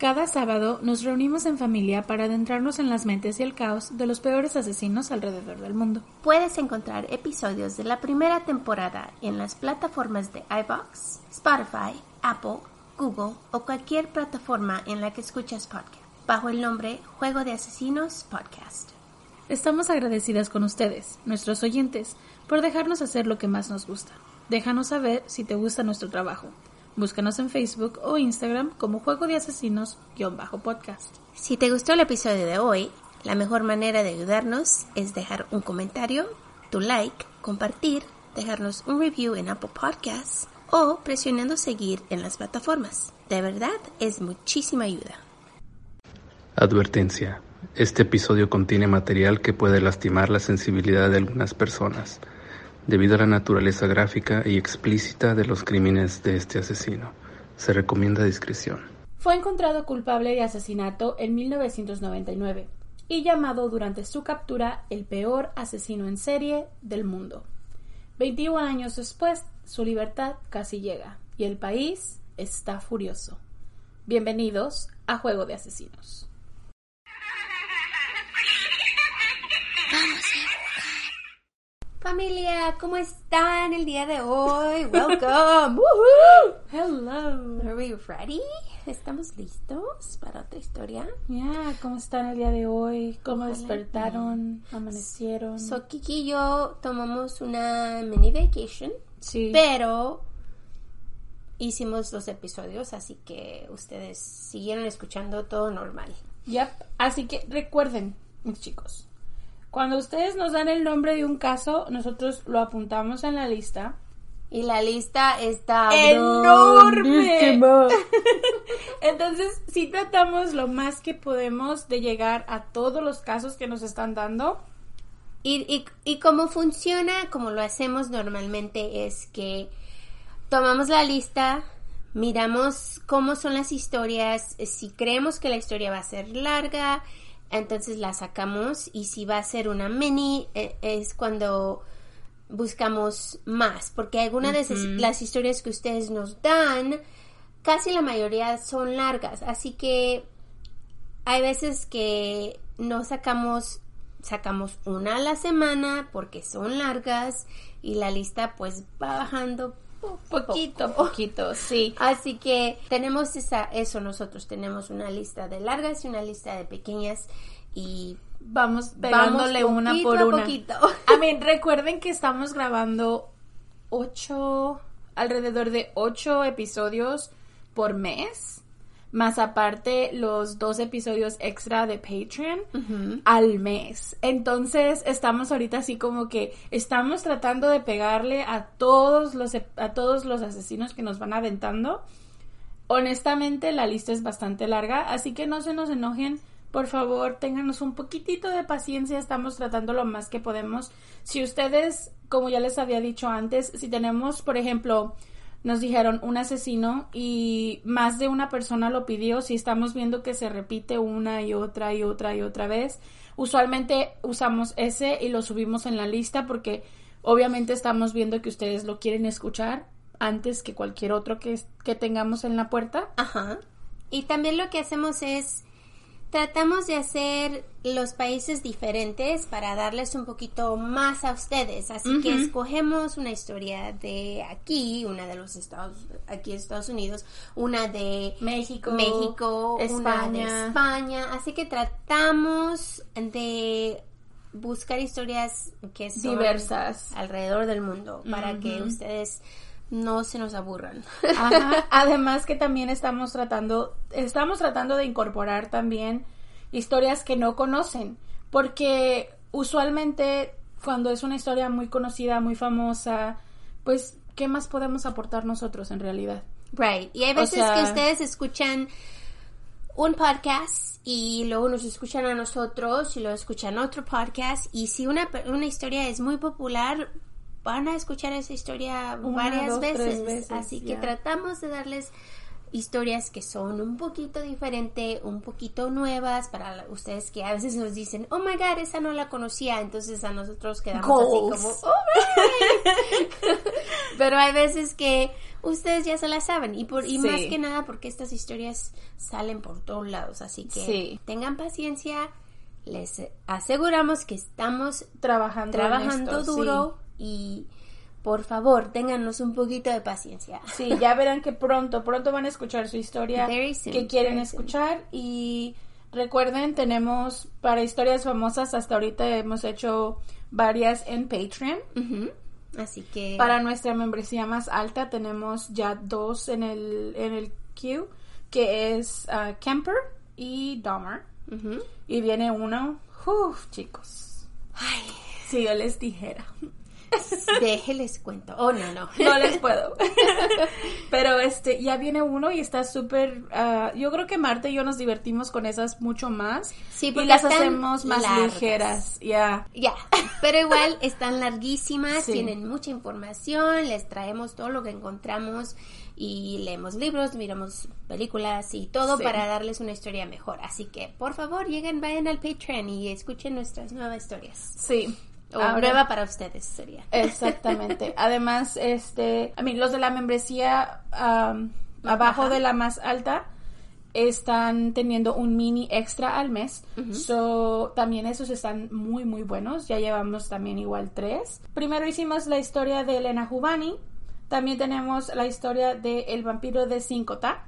Cada sábado nos reunimos en familia para adentrarnos en las mentes y el caos de los peores asesinos alrededor del mundo. Puedes encontrar episodios de la primera temporada en las plataformas de iBox, Spotify, Apple, Google o cualquier plataforma en la que escuchas podcast, bajo el nombre Juego de Asesinos Podcast. Estamos agradecidas con ustedes, nuestros oyentes, por dejarnos hacer lo que más nos gusta. Déjanos saber si te gusta nuestro trabajo. Búscanos en Facebook o Instagram como Juego de Asesinos-podcast. Si te gustó el episodio de hoy, la mejor manera de ayudarnos es dejar un comentario, tu like, compartir, dejarnos un review en Apple Podcasts o presionando seguir en las plataformas. De verdad, es muchísima ayuda. Advertencia. Este episodio contiene material que puede lastimar la sensibilidad de algunas personas debido a la naturaleza gráfica y explícita de los crímenes de este asesino. Se recomienda discreción. Fue encontrado culpable de asesinato en 1999 y llamado durante su captura el peor asesino en serie del mundo. 21 años después, su libertad casi llega y el país está furioso. Bienvenidos a Juego de Asesinos. Familia, ¿cómo están el día de hoy? Welcome. Woohoo. Hello. Are we ready? ¿Estamos listos para otra historia? Ya, ¿cómo están el día de hoy? ¿Cómo despertaron? ¿Amanecieron? So, Kiki y yo tomamos una mini vacation, sí. pero hicimos los episodios, así que ustedes siguieron escuchando todo normal. Yep. Así que recuerden, mis chicos, cuando ustedes nos dan el nombre de un caso, nosotros lo apuntamos en la lista. Y la lista está enorme. Entonces, sí tratamos lo más que podemos de llegar a todos los casos que nos están dando. Y, y, y cómo funciona, como lo hacemos normalmente, es que tomamos la lista, miramos cómo son las historias, si creemos que la historia va a ser larga, entonces la sacamos y si va a ser una mini eh, es cuando buscamos más porque algunas de las historias que ustedes nos dan casi la mayoría son largas así que hay veces que no sacamos sacamos una a la semana porque son largas y la lista pues va bajando Poquito, poco. poquito, sí. Así que tenemos esa, eso nosotros, tenemos una lista de largas y una lista de pequeñas y Vamos pegándole vamos una por a una. poquito. A mí, recuerden que estamos grabando ocho, alrededor de ocho episodios por mes, más aparte los dos episodios extra de Patreon al mes. Entonces, estamos ahorita así como que estamos tratando de pegarle a todos los, a todos los asesinos que nos van aventando. Honestamente, la lista es bastante larga, así que no se nos enojen. Por favor, ténganos un poquitito de paciencia, estamos tratando lo más que podemos. Si ustedes, como ya les había dicho antes, si tenemos, por ejemplo, nos dijeron un asesino y más de una persona lo pidió, si estamos viendo que se repite una y otra y otra y otra vez, usualmente usamos ese y lo subimos en la lista porque obviamente estamos viendo que ustedes lo quieren escuchar antes que cualquier otro que, que tengamos en la puerta. Ajá. Y también lo que hacemos es tratamos de hacer los países diferentes para darles un poquito más a ustedes. Así que escogemos una historia de aquí, una de los estados, aquí Estados Unidos, una de México, México, una de España. España. Así que tratamos de buscar historias que son Diversas. alrededor del mundo para que ustedes no se nos aburran. Ajá. Además que también estamos tratando, estamos tratando de incorporar también historias que no conocen, porque usualmente cuando es una historia muy conocida, muy famosa, pues ¿qué más podemos aportar nosotros en realidad? Right. Y hay O veces sea- que ustedes escuchan un podcast y luego nos escuchan a nosotros y luego escuchan otro podcast y si una, una historia es muy popular van a escuchar esa historia Una, varias dos, veces. veces, Así que tratamos de darles historias que son un poquito diferente, un poquito nuevas para ustedes que a veces nos dicen, oh my god, esa no la conocía, entonces a nosotros quedamos Goals. así como, oh my." Pero hay veces que ustedes ya se la saben y por y Sí. más que nada porque estas historias salen por todos lados, así que Sí. tengan paciencia. Les aseguramos que estamos Trabajando, trabajando esto, duro y por favor, téngannos un poquito de paciencia. Sí. Ya verán que pronto, pronto van a escuchar su historia soon, que quieren soon. escuchar y recuerden, tenemos para historias famosas hasta ahorita hemos hecho varias en Patreon. Ujú. Así que Para nuestra membresía más alta tenemos ya dos en el en el queue que es ah, Kemper y Dahmer Ujú. y viene uno, uf, chicos. Ay, Si yo les dijera. Déjenles cuento. Oh, no, no. No les puedo. Pero este, ya viene uno y está súper. ah, yo creo que Marta y yo nos divertimos con esas mucho más. Sí, y porque las están hacemos más largas. ligeras. Ya. Ya, pero igual están larguísimas, Sí. tienen mucha información, les traemos todo lo que encontramos y leemos libros, miramos películas y todo Sí. para darles una historia mejor. Así que, por favor, lleguen, vayan al Patreon y escuchen nuestras nuevas historias. Sí. O Ahora- nueva para ustedes sería. Exactamente. Además, este, a mí, los de la membresía abajo Ajá. de la más alta están teniendo un mini extra al mes. So, también esos están muy, muy buenos. Ya llevamos también igual tres. Primero hicimos la historia de Elena Jubani. También tenemos la historia de El vampiro de Cincota.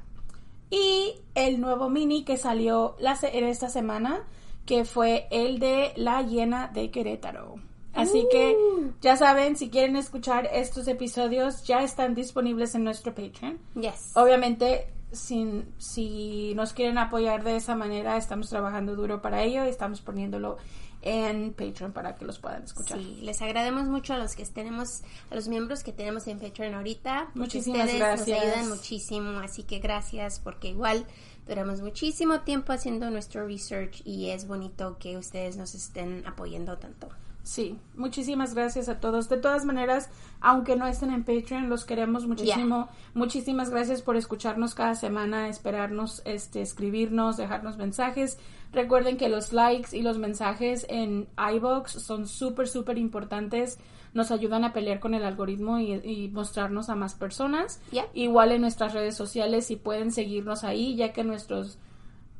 Y el nuevo mini que salió la en esta semana, que fue el de La Hiena de Querétaro. Así que ya saben, si quieren escuchar estos episodios, ya están disponibles en nuestro Patreon. Yes. Obviamente, sin, si nos quieren apoyar de esa manera, estamos trabajando duro para ello y estamos poniéndolo en Patreon para que los puedan escuchar. Sí, les agradecemos mucho a los que tenemos, a los miembros que tenemos en Patreon ahorita. Muchísimas ustedes gracias. Nos ayudan muchísimo, así que gracias porque igual duramos muchísimo tiempo haciendo nuestro research y es bonito que ustedes nos estén apoyando tanto. Sí, muchísimas gracias a todos. De todas maneras, aunque no estén en Patreon, los queremos muchísimo. Muchísimas gracias por escucharnos cada semana, esperarnos, este, escribirnos, dejarnos mensajes. Recuerden que los likes y los mensajes en iBox son súper, súper importantes. Nos ayudan a pelear con el algoritmo y, y mostrarnos a más personas. Yeah. Igual en nuestras redes sociales, si pueden seguirnos ahí, ya que nuestros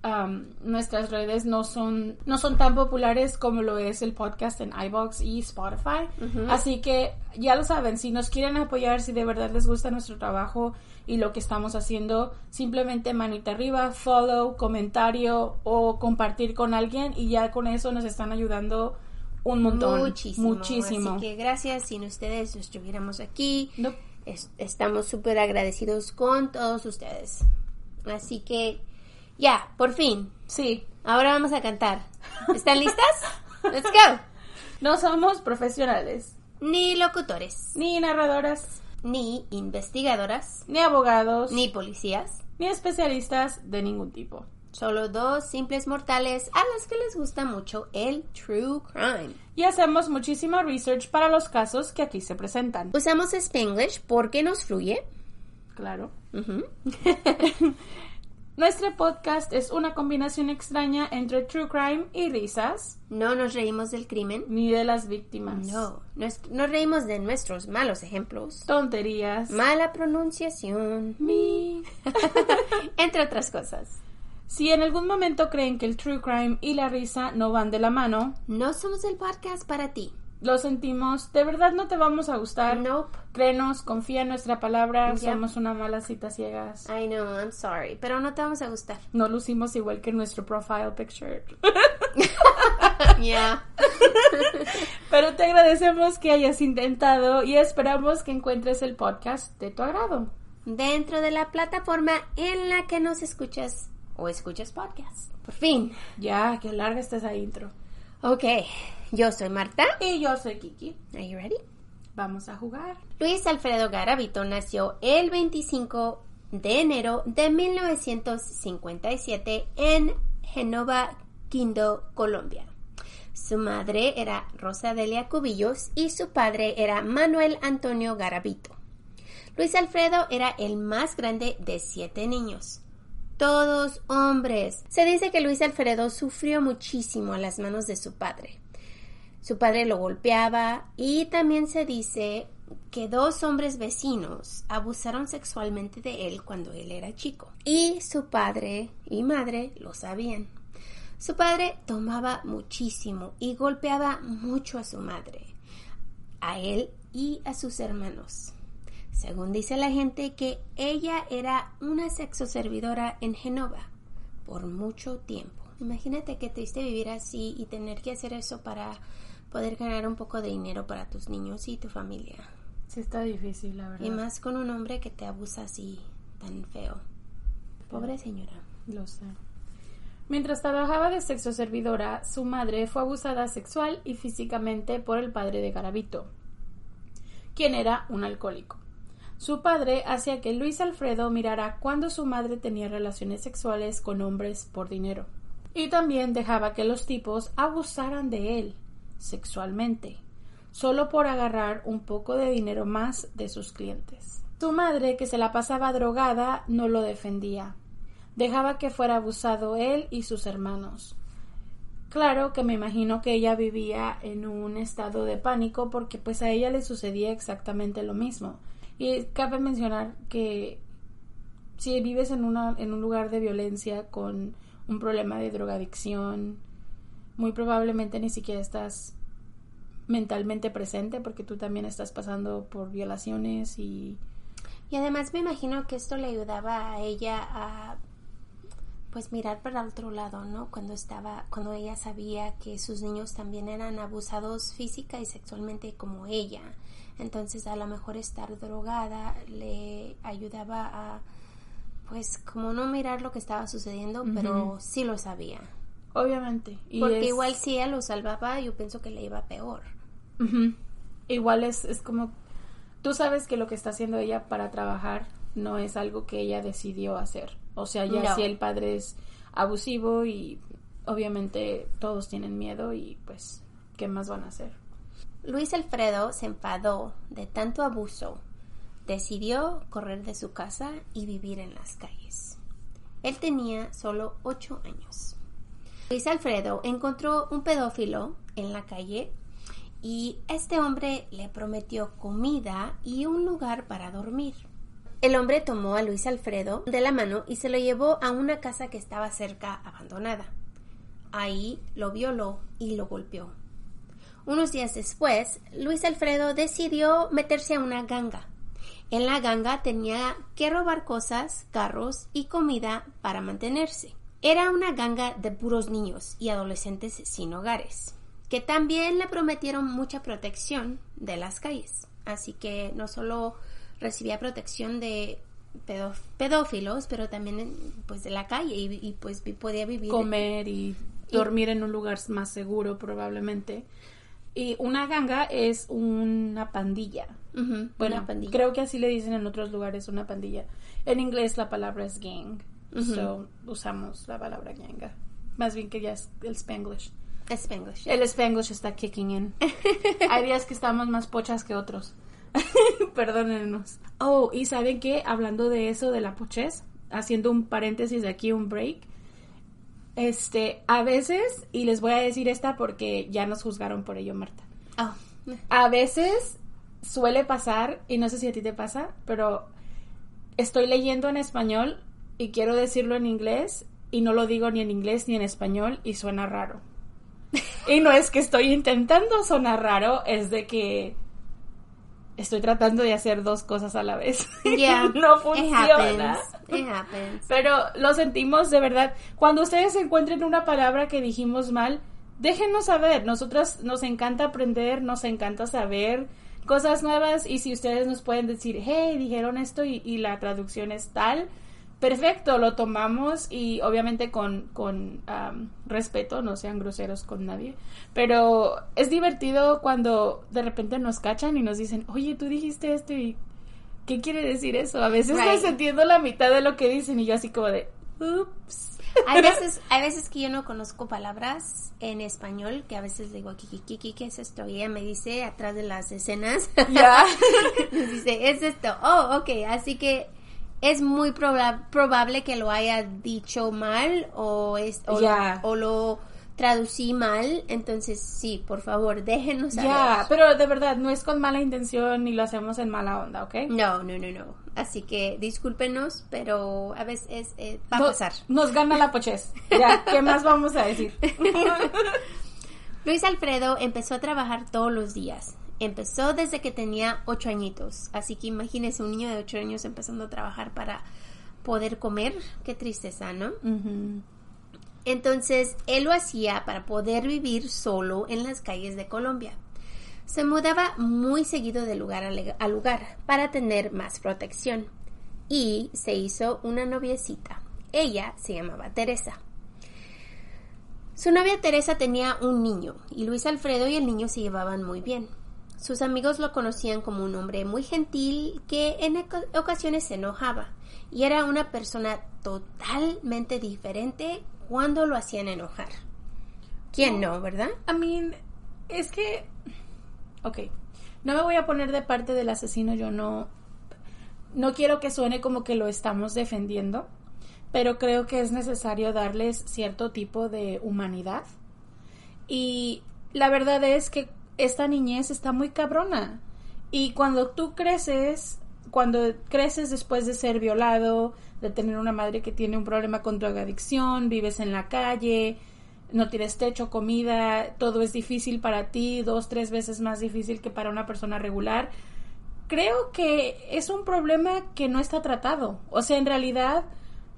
um, nuestras redes no son no son tan populares como lo es el podcast en iBox y Spotify. Así que ya lo saben, si nos quieren apoyar, si de verdad les gusta nuestro trabajo y lo que estamos haciendo, simplemente manita arriba, follow, comentario o compartir con alguien y ya con eso nos están ayudando un montón. Muchísimo. Muchísimo. Así que gracias. Sin ustedes no estuviéramos aquí. No. Es- estamos súper agradecidos con todos ustedes. Así que ya, por fin. Sí, Ahora vamos a cantar. ¿Están listas? Let's go. no somos profesionales, Ni locutores, ni narradoras, ni investigadoras, ni abogados, ni policías. ni especialistas de ningún tipo. Solo dos simples mortales a los que les gusta mucho el true crime. Y hacemos muchísima research para los casos que aquí se presentan. Usamos Spanglish porque nos fluye. Claro. Nuestro podcast es una combinación extraña entre true crime y risas, No nos reímos del crimen. ni de las víctimas. No, nos, nos reímos de nuestros malos ejemplos. Tonterías. Mala pronunciación. Mi. Entre otras cosas. Si en algún momento creen que el true crime y la risa no van de la mano, No somos el podcast para ti. Lo sentimos, de verdad no te vamos a gustar. Nope. Créenos, confía en nuestra palabra, somos una mala cita ciegas. I know, I'm sorry. Pero no te vamos a gustar. No lucimos igual que nuestro profile picture. Yeah. Pero te agradecemos que hayas intentado y esperamos que encuentres el podcast de tu agrado. Dentro de la plataforma en la que nos escuchas o escuchas podcast. Por fin. Ya, que larga está esa intro. Ok. Yo soy Marta. Y yo soy Kiki. Are you ready? Vamos a jugar. Luis Alfredo Garavito nació el 25 de enero de 1957 en Genova, Quindo, Colombia. Su madre era Rosa Delia Cubillos y su padre era Manuel Antonio Garavito. Luis Alfredo era el más grande de siete niños. Todos hombres. Se dice que Luis Alfredo sufrió muchísimo a las manos de su padre. Su padre lo golpeaba y también se dice que dos hombres vecinos abusaron sexualmente de él cuando él era chico. Y su padre y madre lo sabían. Su padre tomaba muchísimo y golpeaba mucho a su madre, a él y a sus hermanos. Según dice la gente que ella era una sexoservidora en Genova por mucho tiempo. Imagínate que triste vivir así y tener que hacer eso para poder ganar un poco de dinero para tus niños y tu familia. Sí, está difícil, la verdad. Y más con un hombre que te abusa así, tan feo. Pobre señora. Lo sé. Mientras trabajaba de sexo servidora, su madre fue abusada sexual y físicamente por el padre de Garavito, quien era un alcohólico. Su padre hacía que Luis Alfredo mirara cuando su madre tenía relaciones sexuales con hombres por dinero. Y también dejaba que los tipos abusaran de él sexualmente, solo por agarrar un poco de dinero más de sus clientes. Su madre, que se la pasaba drogada, no lo defendía. Dejaba que fuera abusado él y sus hermanos. Claro que me imagino que ella vivía en un estado de pánico porque pues a ella le sucedía exactamente lo mismo. Y cabe mencionar que si vives en, una, en un lugar de violencia con un problema de drogadicción, muy probablemente ni siquiera estás mentalmente presente porque tú también estás pasando por violaciones y... Y además me imagino que esto le ayudaba a ella a pues mirar para otro lado, ¿no? Cuando estaba, cuando ella sabía que sus niños también eran abusados física y sexualmente como ella. Entonces a lo mejor estar drogada le ayudaba a pues como no mirar lo que estaba sucediendo, pero sí lo sabía. Obviamente. Y Porque igual si ella lo salvaba, yo pienso que le iba peor. Igual es, es como, tú sabes que lo que está haciendo ella para trabajar no es algo que ella decidió hacer. O sea, ya si el padre es abusivo y obviamente todos tienen miedo y pues, ¿qué más van a hacer? Luis Alfredo se enfadó de tanto abuso. Decidió correr de su casa y vivir en las calles. Él tenía solo ocho años. Luis Alfredo encontró un pedófilo en la calle y este hombre le prometió comida y un lugar para dormir. El hombre tomó a Luis Alfredo de la mano y se lo llevó a una casa que estaba cerca abandonada. Ahí lo violó y lo golpeó. Unos días después, Luis Alfredo decidió meterse a una ganga. En la ganga tenía que robar cosas, carros y comida para mantenerse. Era una ganga de puros niños y adolescentes sin hogares, que también le prometieron mucha protección de las calles. Así que no solo recibía protección de pedófilos, pero también pues de la calle y, pues podía vivir. Comer y dormir en un lugar más seguro probablemente. Y una ganga es una pandilla. bueno, creo que así le dicen en otros lugares una pandilla. En inglés la palabra es gang. So usamos la palabra ganga. Más bien que ya es el spanglish. Spanglish. El spanglish está kicking in. Hay días que estamos más pochas que otros. Perdónenos. Oh, y ¿saben qué? Hablando de eso, de la pochez, haciendo un paréntesis de aquí, un break. Este, a veces, y les voy a decir esta porque ya nos juzgaron por ello, Marta. Oh. A veces suele pasar, y no sé si a ti te pasa, pero estoy leyendo en español y quiero decirlo en inglés y no lo digo ni en inglés ni en español y suena raro. y no es que estoy intentando sonar raro, es de que estoy tratando de hacer dos cosas a la vez. Yeah, no funciona. It happens. Pero lo sentimos de verdad. Cuando ustedes encuentren una palabra que dijimos mal, déjenos saber. Nosotras nos encanta aprender, nos encanta saber cosas nuevas y si ustedes nos pueden decir, hey, dijeron esto y, y la traducción es tal, perfecto, lo tomamos y obviamente con, con respeto, no sean groseros con nadie, pero es divertido cuando de repente nos cachan y nos dicen, oye, tú dijiste esto y ¿qué quiere decir eso? A veces no entiendo la mitad de lo que dicen y yo así como de, ups. Hay veces, hay veces que yo no conozco palabras en español, que a veces le digo, Kiki, ¿qué es esto? Y ella me dice atrás de las escenas, Ya. dice, es esto. Oh, ok, así que es muy proba- probable que lo haya dicho mal o, es, o, o lo traducí mal. Entonces, sí, por favor, déjenos saber. Ya, pero de verdad, no es con mala intención ni lo hacemos en mala onda, ¿ok? No, no, no, no. Así que discúlpenos, pero a veces eh, va a pasar. Nos gana la pochez. Ya, ¿qué más vamos a decir? Luis Alfredo empezó a trabajar todos los días. Empezó desde que tenía ocho añitos. Así que imagínese un niño de ocho años empezando a trabajar para poder comer. Qué tristeza, ¿no? Entonces, él lo hacía para poder vivir solo en las calles de Colombia. Se mudaba muy seguido de lugar a lugar para tener más protección. Y se hizo una noviecita. Ella se llamaba Teresa. Su novia Teresa tenía un niño y Luis Alfredo y el niño se llevaban muy bien. Sus amigos lo conocían como un hombre muy gentil que en oca- ocasiones se enojaba y era una persona totalmente diferente cuando lo hacían enojar. ¿Quién no, verdad? I mean, es que. Ok. No me voy a poner de parte del asesino, yo no. No quiero que suene como que lo estamos defendiendo, pero creo que es necesario darles cierto tipo de humanidad. Y la verdad es que esta niñez está muy cabrona. Y cuando tú creces, cuando creces después de ser violado, de tener una madre que tiene un problema con drogadicción, vives en la calle, no tienes techo, comida, todo es difícil para ti, dos, tres veces más difícil que para una persona regular. Creo que es un problema que no está tratado. O sea, en realidad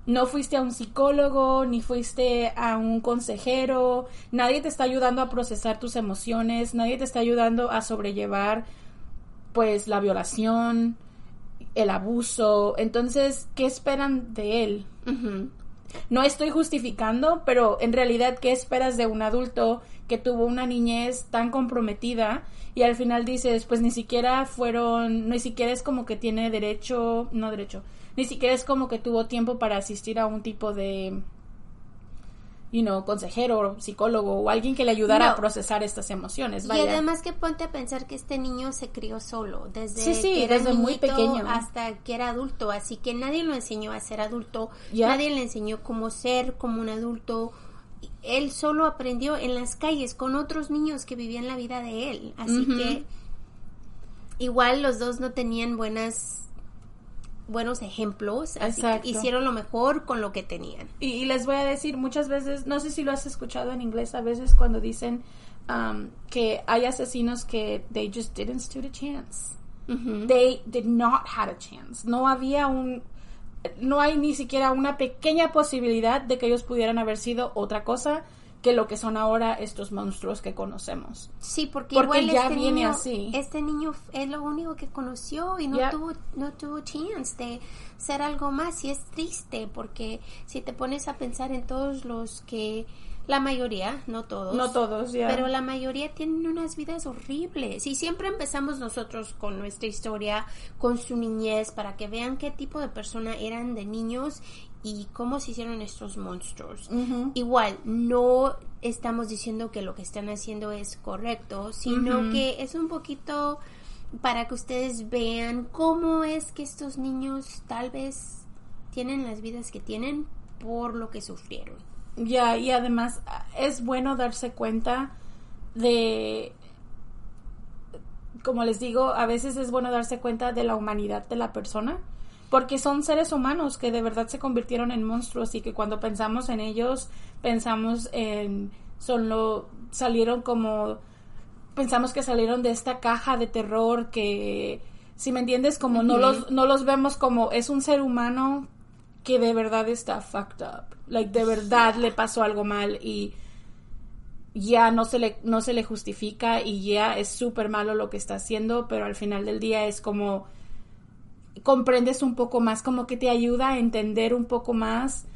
no fuiste a un psicólogo, ni fuiste a un consejero, nadie te está ayudando a procesar tus emociones, nadie te está ayudando a sobrellevar pues la violación, el abuso. Entonces, ¿qué esperan de él? No estoy justificando, pero en realidad, ¿qué esperas de un adulto que tuvo una niñez tan comprometida y al final dices, pues ni siquiera fueron, ni siquiera es como que tiene derecho, no derecho, ni siquiera es como que tuvo tiempo para asistir a un tipo de, you know, consejero, psicólogo o alguien que le ayudara No. a procesar estas emociones. Y además que ponte a pensar que este niño se crió solo, desde Sí, sí, que era desde muy pequeño. hasta que era adulto, así que nadie lo enseñó a ser adulto, nadie le enseñó cómo ser como un adulto. Él solo aprendió en las calles con otros niños que vivían la vida de él, así que igual los dos no tenían buenas buenos ejemplos, así que hicieron lo mejor con lo que tenían. Y, y les voy a decir, muchas veces, no sé si lo has escuchado en inglés, a veces cuando dicen um, que hay asesinos que they just didn't stood a chance. They did not have a chance. No había un, no hay ni siquiera una pequeña posibilidad de que ellos pudieran haber sido otra cosa que lo que son ahora estos monstruos que conocemos. Sí, porque, Porque igual ya este viene niño, así. este niño es lo único que conoció y no tuvo no tuvo chance de ser algo más y es triste porque si te pones a pensar en todos los que la mayoría, no todos, No todos, ya. pero la mayoría tienen unas vidas horribles y siempre empezamos nosotros con nuestra historia, con su niñez para que vean qué tipo de persona eran de niños y cómo se hicieron estos monstruos. Igual, no estamos diciendo que lo que están haciendo es correcto, sino que es un poquito para que ustedes vean cómo es que estos niños tal vez tienen las vidas que tienen por lo que sufrieron. Ya, y además es bueno darse cuenta de, como les digo, a veces es bueno darse cuenta de la humanidad de la persona, porque son seres humanos que de verdad se convirtieron en monstruos y que cuando pensamos en ellos, pensamos en, solo salieron como, pensamos que salieron de esta caja de terror que, si me entiendes, como no, los, no los vemos como es un ser humano que de verdad está fucked up. Like, de verdad le pasó algo mal y ya no se le, no se le justifica y ya es súper malo lo que está haciendo, pero al final del día es como comprendes un poco más, como que te ayuda a entender un poco más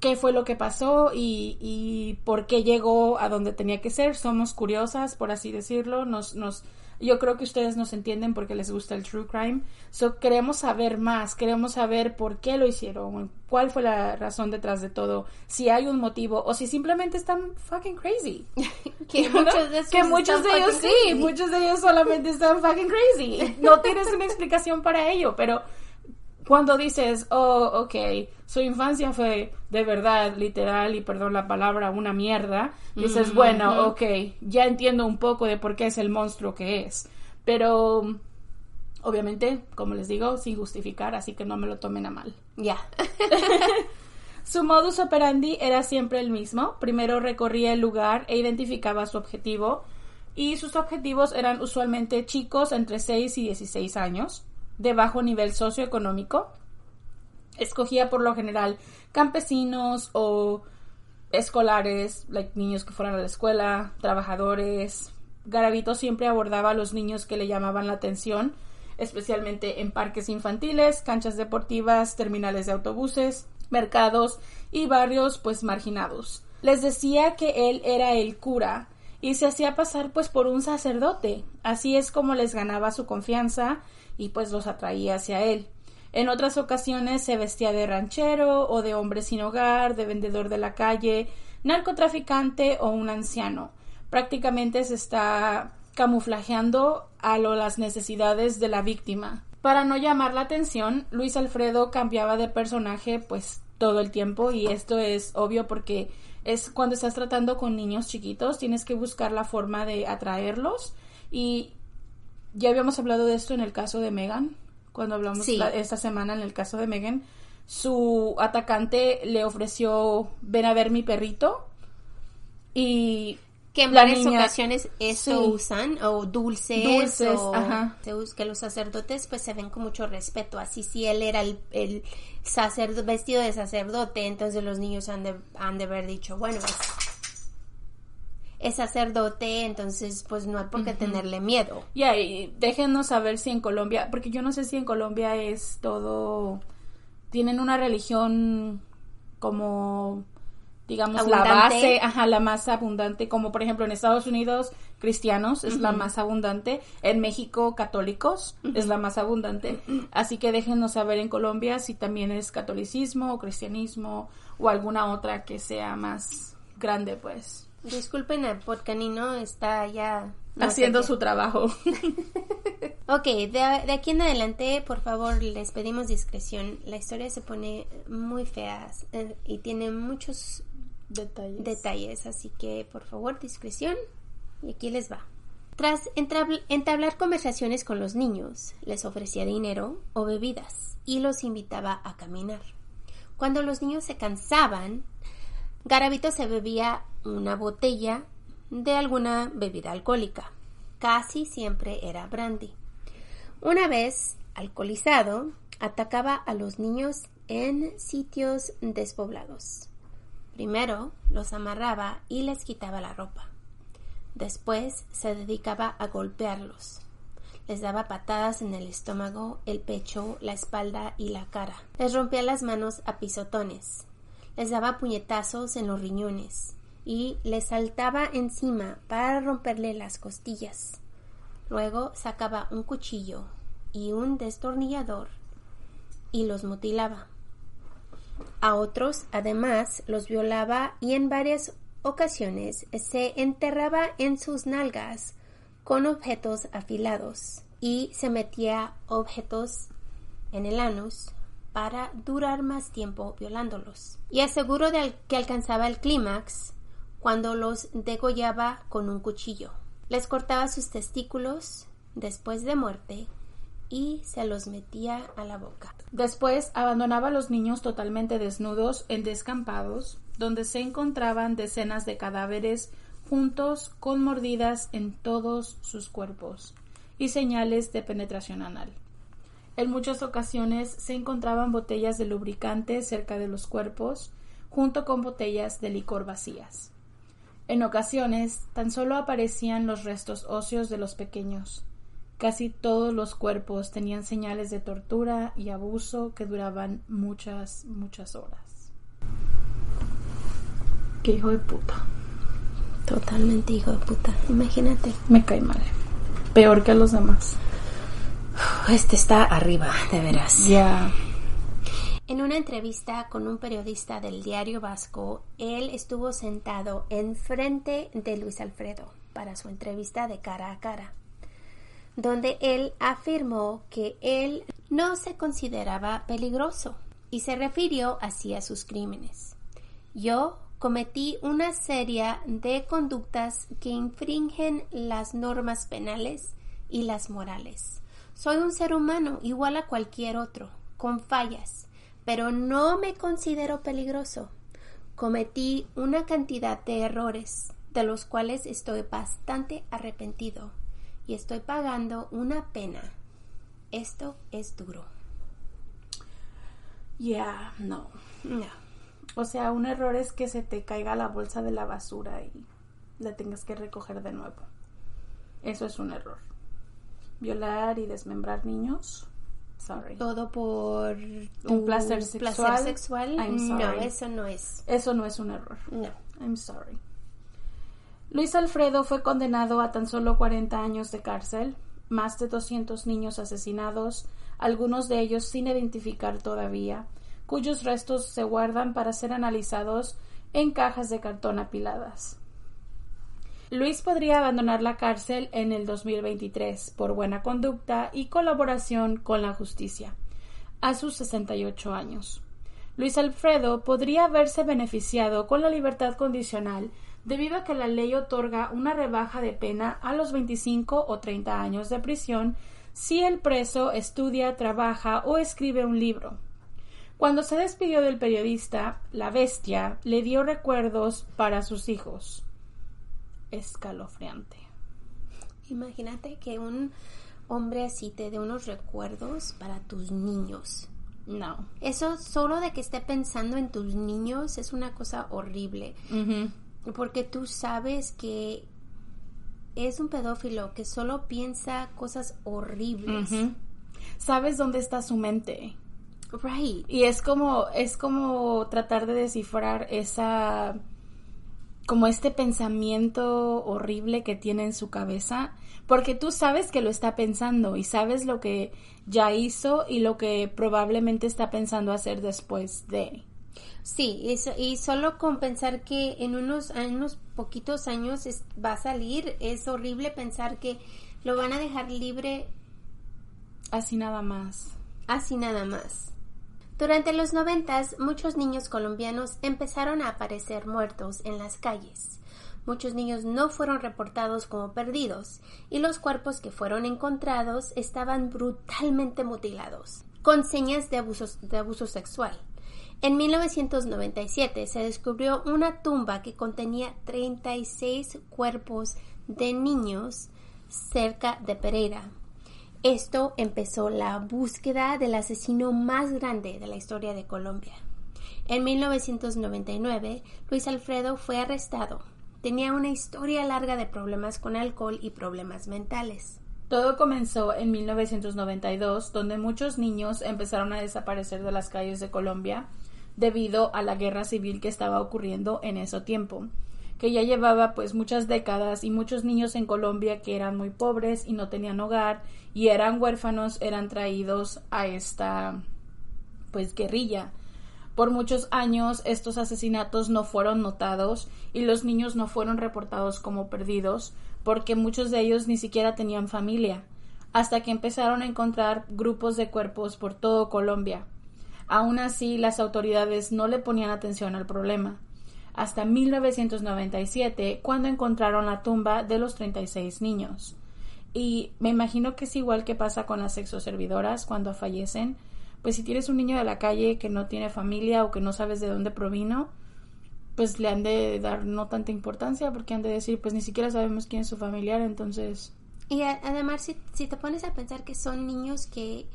qué fue lo que pasó y, y por qué llegó a donde tenía que ser. Somos curiosas, por así decirlo, nos, nos Yo creo que ustedes nos entienden porque les gusta el true crime. So queremos saber más, queremos saber por qué lo hicieron, cuál fue la razón detrás de todo, si hay un motivo o si simplemente están fucking crazy. que muchos de, que muchos de ellos sí, muchos de ellos solamente están fucking crazy. No tienes una explicación para ello, pero cuando dices, oh, ok, su infancia fue de verdad, literal, y perdón la palabra, una mierda, dices, bueno, ok, ya entiendo un poco de por qué es el monstruo que es. Pero, obviamente, como les digo, sin justificar, así que no me lo tomen a mal. Ya. su modus operandi era siempre el mismo. Primero recorría el lugar e identificaba su objetivo. Y sus objetivos eran usualmente chicos entre 6 y 16 años de bajo nivel socioeconómico. Escogía por lo general campesinos o escolares, like niños que fueran a la escuela, trabajadores. Garavito siempre abordaba a los niños que le llamaban la atención, especialmente en parques infantiles, canchas deportivas, terminales de autobuses, mercados y barrios pues marginados. Les decía que él era el cura y se hacía pasar pues por un sacerdote. Así es como les ganaba su confianza y pues los atraía hacia él. En otras ocasiones se vestía de ranchero o de hombre sin hogar, de vendedor de la calle, narcotraficante o un anciano. Prácticamente se está camuflajeando a lo las necesidades de la víctima. Para no llamar la atención, Luis Alfredo cambiaba de personaje pues todo el tiempo y esto es obvio porque es cuando estás tratando con niños chiquitos, tienes que buscar la forma de atraerlos. Y ya habíamos hablado de esto en el caso de Megan, cuando hablamos esta semana en el caso de Megan. Su atacante le ofreció ven a ver mi perrito y que en varias ocasiones eso usan o dulces, dulces o ajá. que los sacerdotes pues se ven con mucho respeto así si él era el, el sacerdote vestido de sacerdote entonces los niños han de, han de haber dicho bueno es sacerdote, entonces pues no hay por qué tenerle miedo. Ya, y déjenos saber si en Colombia, porque yo no sé si en Colombia es todo, tienen una religión como, digamos, la base, ajá, la más abundante, como por ejemplo en Estados Unidos, cristianos es la más abundante, en México, católicos es la más abundante, así que déjenos saber en Colombia si también es catolicismo o cristianismo o alguna otra que sea más grande, pues. Disculpen, el podcanino está ya... Haciendo su trabajo. ok, de, aquí en adelante, por favor, les pedimos discreción. La historia se pone muy fea eh, y tiene muchos detalles. detalles, así que por favor, discreción. Y aquí les va. Tras entablar conversaciones con los niños, les ofrecía dinero o bebidas y los invitaba a caminar. Cuando los niños se cansaban, Garavito se bebía una botella de alguna bebida alcohólica. Casi siempre era brandy. Una vez alcoholizado, atacaba a los niños en sitios despoblados. Primero los amarraba y les quitaba la ropa. Después se dedicaba a golpearlos. Les daba patadas en el estómago, el pecho, la espalda y la cara. Les rompía las manos a pisotones les daba puñetazos en los riñones y les saltaba encima para romperle las costillas. Luego sacaba un cuchillo y un destornillador y los mutilaba. A otros, además, los violaba y en varias ocasiones se enterraba en sus nalgas con objetos afilados y se metía objetos en el anus para durar más tiempo violándolos. Y aseguró que alcanzaba el clímax cuando los degollaba con un cuchillo. Les cortaba sus testículos después de muerte y se los metía a la boca. Después abandonaba a los niños totalmente desnudos en descampados, donde se encontraban decenas de cadáveres juntos con mordidas en todos sus cuerpos y señales de penetración anal. En muchas ocasiones se encontraban botellas de lubricante cerca de los cuerpos, junto con botellas de licor vacías. En ocasiones tan solo aparecían los restos óseos de los pequeños. Casi todos los cuerpos tenían señales de tortura y abuso que duraban muchas, muchas horas. Qué hijo de puta. Totalmente hijo de puta, imagínate. Me cae mal. peor que los demás. Este está arriba, de veras. Ya. En una entrevista con un periodista del diario Vasco, él estuvo sentado enfrente de Luis Alfredo para su entrevista de cara a cara, donde él afirmó que él no se consideraba peligroso y se refirió así a sus crímenes. Yo cometí una serie de conductas que infringen las normas penales y las morales. Soy un ser humano igual a cualquier otro, con fallas, pero no me considero peligroso. Cometí una cantidad de errores, de los cuales estoy bastante arrepentido y estoy pagando una pena. Esto es duro. Ya, no. No. O sea, un error es que se te caiga la bolsa de la basura y la tengas que recoger de nuevo. Eso es un error. Violar y desmembrar niños. Sorry. Todo por Un placer sexual. placer sexual. I'm No, sorry. eso no es. Eso no es un error. No. I'm sorry. Luis Alfredo fue condenado a tan solo 40 años de cárcel, más de 200 niños asesinados, algunos de ellos sin identificar todavía, cuyos restos se guardan para ser analizados en cajas de cartón apiladas. Luis podría abandonar la cárcel en el 2023 por buena conducta y colaboración con la justicia, a sus 68 años. Luis Alfredo podría haberse beneficiado con la libertad condicional debido a que la ley otorga una rebaja de pena a los 25 o 30 años de prisión si el preso estudia, trabaja o escribe un libro. Cuando se despidió del periodista, la bestia le dio recuerdos para sus hijos. Escalofriante. Imagínate que un hombre así te dé unos recuerdos para tus niños. No. Eso solo de que esté pensando en tus niños es una cosa horrible. Porque tú sabes que es un pedófilo que solo piensa cosas horribles. ¿Sabes dónde está su mente? Right. Y es como, es como tratar de descifrar esa, como este pensamiento horrible que tiene en su cabeza, porque tú sabes que lo está pensando y sabes lo que ya hizo y lo que probablemente está pensando hacer después de. Sí, eso, y solo con pensar que en unos, en unos poquitos años es- va a salir, es horrible pensar que lo van a dejar libre Así nada más. así nada más. Durante los noventas, muchos niños colombianos empezaron a aparecer muertos en las calles. Muchos niños no fueron reportados como perdidos y los cuerpos que fueron encontrados estaban brutalmente mutilados, con señas de de abuso sexual. En 1997 se descubrió una tumba que contenía 36 cuerpos de niños cerca de Pereira, esto empezó la búsqueda del asesino más grande de la historia de Colombia. En 1999, Luis Alfredo fue arrestado. Tenía una historia larga de problemas con alcohol y problemas mentales. Todo comenzó en 1992, donde muchos niños empezaron a desaparecer de las calles de Colombia debido a la guerra civil que estaba ocurriendo en ese tiempo, que ya llevaba pues muchas décadas y muchos niños en Colombia que eran muy pobres y no tenían hogar y eran huérfanos eran traídos a esta pues guerrilla. Por muchos años estos asesinatos no fueron notados y los niños no fueron reportados como perdidos porque muchos de ellos ni siquiera tenían familia, hasta que empezaron a encontrar grupos de cuerpos por todo Colombia. Aún así, las autoridades no le ponían atención al problema, hasta 1997, cuando encontraron la tumba de los 36 niños. Y me imagino que es igual que pasa con las sexoservidoras cuando fallecen, pues si tienes un niño de la calle que no tiene familia o que no sabes de dónde provino, pues le han de dar no tanta importancia porque han de decir, pues ni siquiera sabemos quién es su familiar, entonces... Y además, si, si te pones a pensar que son niños que,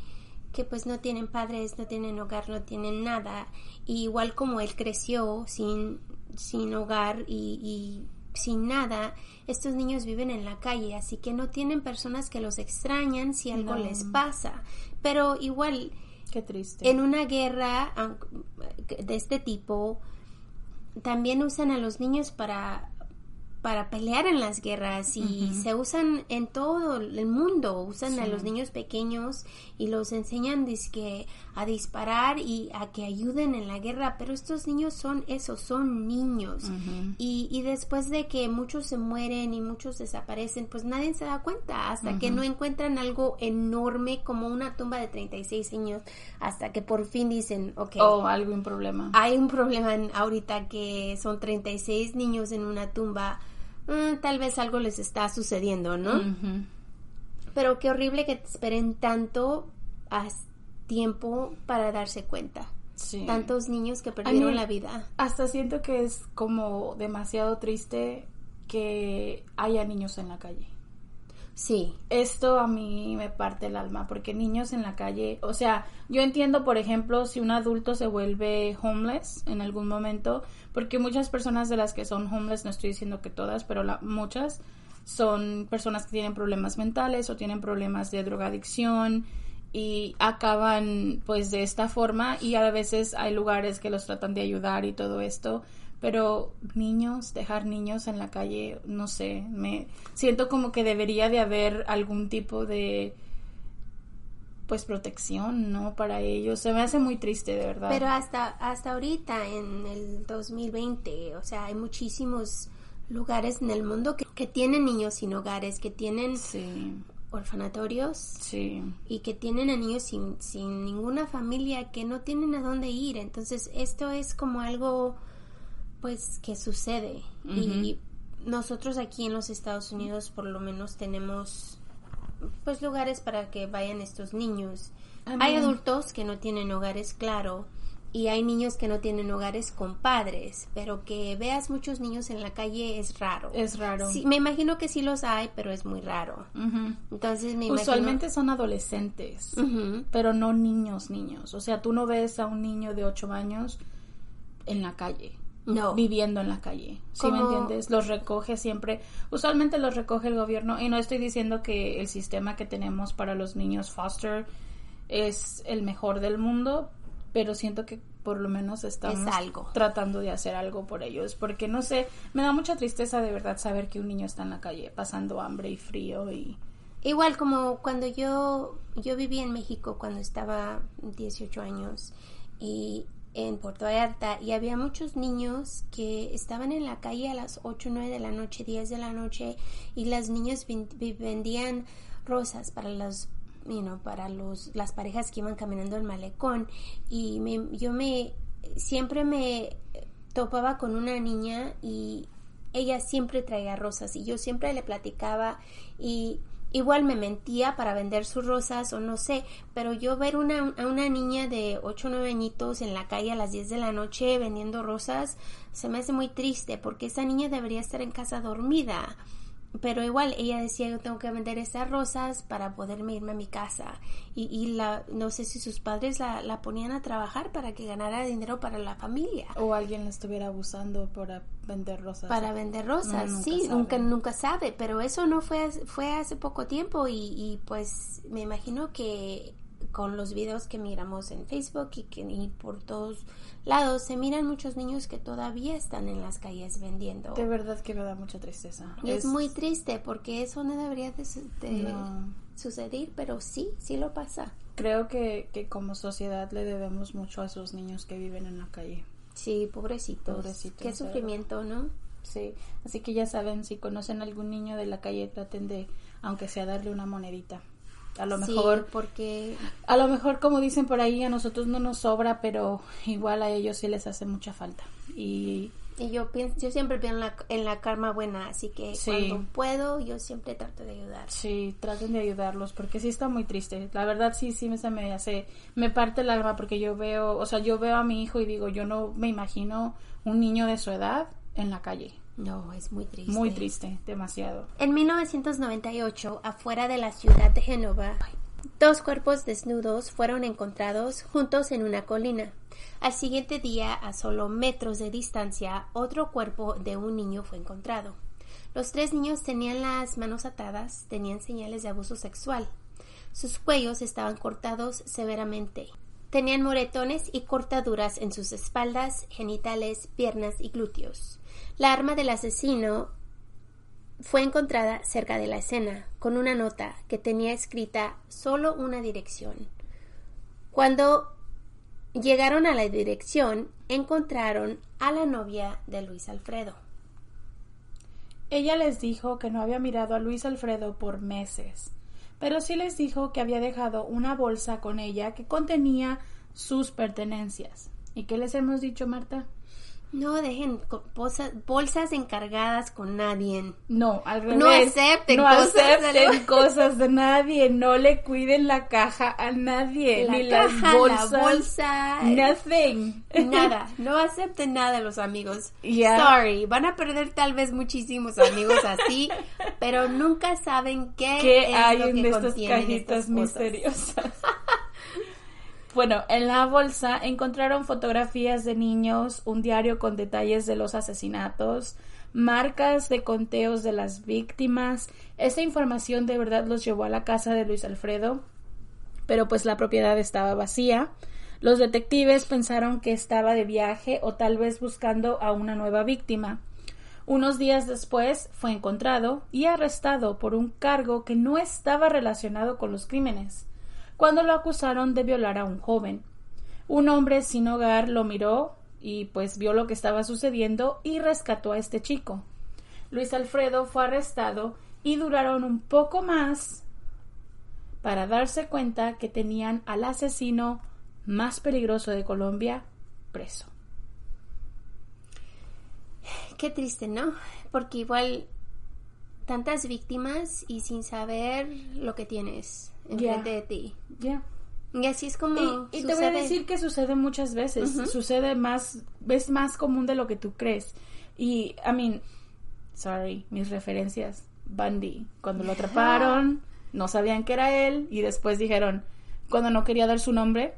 que pues no tienen padres, no tienen hogar, no tienen nada, y igual como él creció sin, sin hogar y, y sin nada, estos niños viven en la calle, así que no tienen personas que los extrañan si algo No. les pasa. Pero igual, Qué triste. en una guerra de este tipo, también usan a los niños para para pelear en las guerras y se usan en todo el mundo, usan a los niños pequeños y los enseñan dizque, a disparar y a que ayuden en la guerra, pero estos niños son eso, son niños. Y, y después de que muchos se mueren y muchos desaparecen, pues nadie se da cuenta hasta que no encuentran algo enorme como una tumba de 36 años, hasta que por fin dicen, ok, O algún problema. hay un problema en- ahorita que son 36 niños en una tumba, mm, tal vez algo les está sucediendo, ¿no? Pero qué horrible que te esperen tanto a tiempo para darse cuenta. Sí. Tantos niños que perdieron mí- la vida. Hasta siento que es como demasiado triste que haya niños en la calle. Sí, Esto a mí me parte el alma, porque niños en la calle, o sea, yo entiendo, por ejemplo, si un adulto se vuelve homeless en algún momento, porque muchas personas de las que son homeless, no estoy diciendo que todas, pero la- muchas son personas que tienen problemas mentales o tienen problemas de drogadicción y acaban pues de esta forma y a veces hay lugares que los tratan de ayudar y todo esto, pero niños, dejar niños en la calle, no sé, me siento como que debería de haber algún tipo de pues protección, ¿no? Para ellos. Se me hace muy triste, de verdad. Pero hasta, hasta ahorita, en el 2020, o sea, hay muchísimos lugares en el mundo que, que tienen niños sin hogares, que tienen sí, orfanatorios sí. y que tienen a niños sin, sin ninguna familia, que no tienen a dónde ir. Entonces, esto es como algo, pues, que sucede. Y nosotros aquí en los Estados Unidos, por lo menos, tenemos, pues, lugares para que vayan estos niños. Hay adultos que no tienen hogares, claro, y hay niños que no tienen hogares con padres, pero que veas muchos niños en la calle es raro. Es raro. Sí, me imagino que sí los hay, pero es muy raro. Ujú. Entonces me Usualmente son adolescentes, pero no niños, niños. O sea, tú no ves a un niño de 8 años en la calle. No. viviendo en la calle. ¿Sí me entiendes? Los recoge siempre. Usualmente los recoge el gobierno. Y no estoy diciendo que el sistema que tenemos para los niños foster es el mejor del mundo, pero siento que por lo menos estamos Es algo. tratando de hacer algo por ellos. Porque no sé, me da mucha tristeza de verdad saber que un niño está en la calle pasando hambre y frío y. Igual como cuando yo, yo viví en México cuando estaba 18 años y en Puerto Vallarta y había muchos niños que estaban en la calle a las 8, 9 de la noche, 10 de la noche y las niñas vendían rosas para los you know, para los las parejas que iban caminando el malecón y me, yo me siempre me topaba con una niña y ella siempre traía rosas y yo siempre le platicaba y igual me mentía para vender sus rosas o no sé, pero yo ver una, a una niña de 8 o 9 añitos en la calle a las 10 de la noche vendiendo rosas se me hace muy triste porque esa niña debería estar en casa dormida. Pero igual ella decía yo tengo que vender estas rosas para poderme irme a mi casa y, y la no sé si sus padres la, la ponían a trabajar para que ganara dinero para la familia O alguien le estuviera abusando para vender rosas. para vender rosas, nunca sí, sabe. nunca nunca sabe, pero eso no fue hace- fue hace poco tiempo y, y, pues me imagino que con los videos que miramos en Facebook y que y por todos lados se miran muchos niños que todavía están en las calles vendiendo. De verdad que me da mucha tristeza. Y es, muy triste porque eso no debería de, de No. suceder, pero sí, sí lo pasa. Creo que, que como sociedad le debemos mucho a esos niños que viven en la calle. Sí, pobrecitos. Pobrecitos, Qué sufrimiento, ¿no? Sí, así que ya saben, si conocen a algún niño de la calle, traten de, aunque sea darle una monedita. A lo Sí, mejor, porque a lo mejor como dicen por ahí, a nosotros no nos sobra, pero igual a ellos sí les hace mucha falta. Y Y yo pienso, yo siempre pienso en la, en la karma buena, así que Sí. cuando puedo, yo siempre trato de ayudar. sí, traten de ayudarlos, porque sí está muy triste. La verdad sí, sí me se me hace, me parte el alma porque yo veo, o sea, yo veo a mi hijo y digo, yo no me imagino un niño de su edad en la calle. No, es muy triste. Muy triste, demasiado. En 1998, afuera de la ciudad de Génova, dos cuerpos desnudos fueron encontrados juntos en una colina. Al siguiente día, a solo metros de distancia, otro cuerpo de un niño fue encontrado. Los tres niños tenían las manos atadas, tenían señales de abuso sexual. Sus cuellos estaban cortados severamente. Tenían moretones y cortaduras en sus espaldas, genitales, piernas y glúteos. La arma del asesino fue encontrada cerca de la escena con una nota que tenía escrita solo una dirección. Cuando llegaron a la dirección, encontraron a la novia de Luis Alfredo. Ella les dijo que no había mirado a Luis Alfredo por meses, pero sí les dijo que había dejado una bolsa con ella que contenía sus pertenencias. ¿Y qué les hemos dicho, Marta? No dejen bolsas, bolsas encargadas con nadie. No, al revés. No acepten No cosas de acepten la- cosas de nadie. No le cuiden la caja a nadie. La ni caja, las bolsas. la bolsa, Nothing. nada. No acepten nada de los amigos. Sorry, van a perder tal vez muchísimos amigos así, pero nunca saben qué, ¿Qué es hay lo en que estas cajitas estas cosas. misteriosas? bueno, en la bolsa encontraron fotografías de niños, un diario con detalles de los asesinatos, marcas de conteos de las víctimas. Esta información de verdad los llevó a la casa de Luis Alfredo, pero pues la propiedad estaba vacía. Los detectives pensaron que estaba de viaje o tal vez buscando a una nueva víctima. Unos días después fue encontrado y arrestado por un cargo que no estaba relacionado con los crímenes, cuando lo acusaron de violar a un joven. Un hombre sin hogar lo miró y pues vio lo que estaba sucediendo y rescató a este chico. Luis Alfredo fue arrestado y duraron un poco más para darse cuenta que tenían al asesino más peligroso de Colombia preso. Qué triste, ¿no? Porque igual tantas víctimas y sin saber lo que tienes enfrente Ya. de ti. Ya. Y así es como Y, y te voy a decir que sucede muchas veces. Sucede más, es más común de lo que tú crees. Y, I mean, sorry, mis referencias. Bundy, cuando lo atraparon, no sabían que era él y después dijeron, cuando no quería dar su nombre,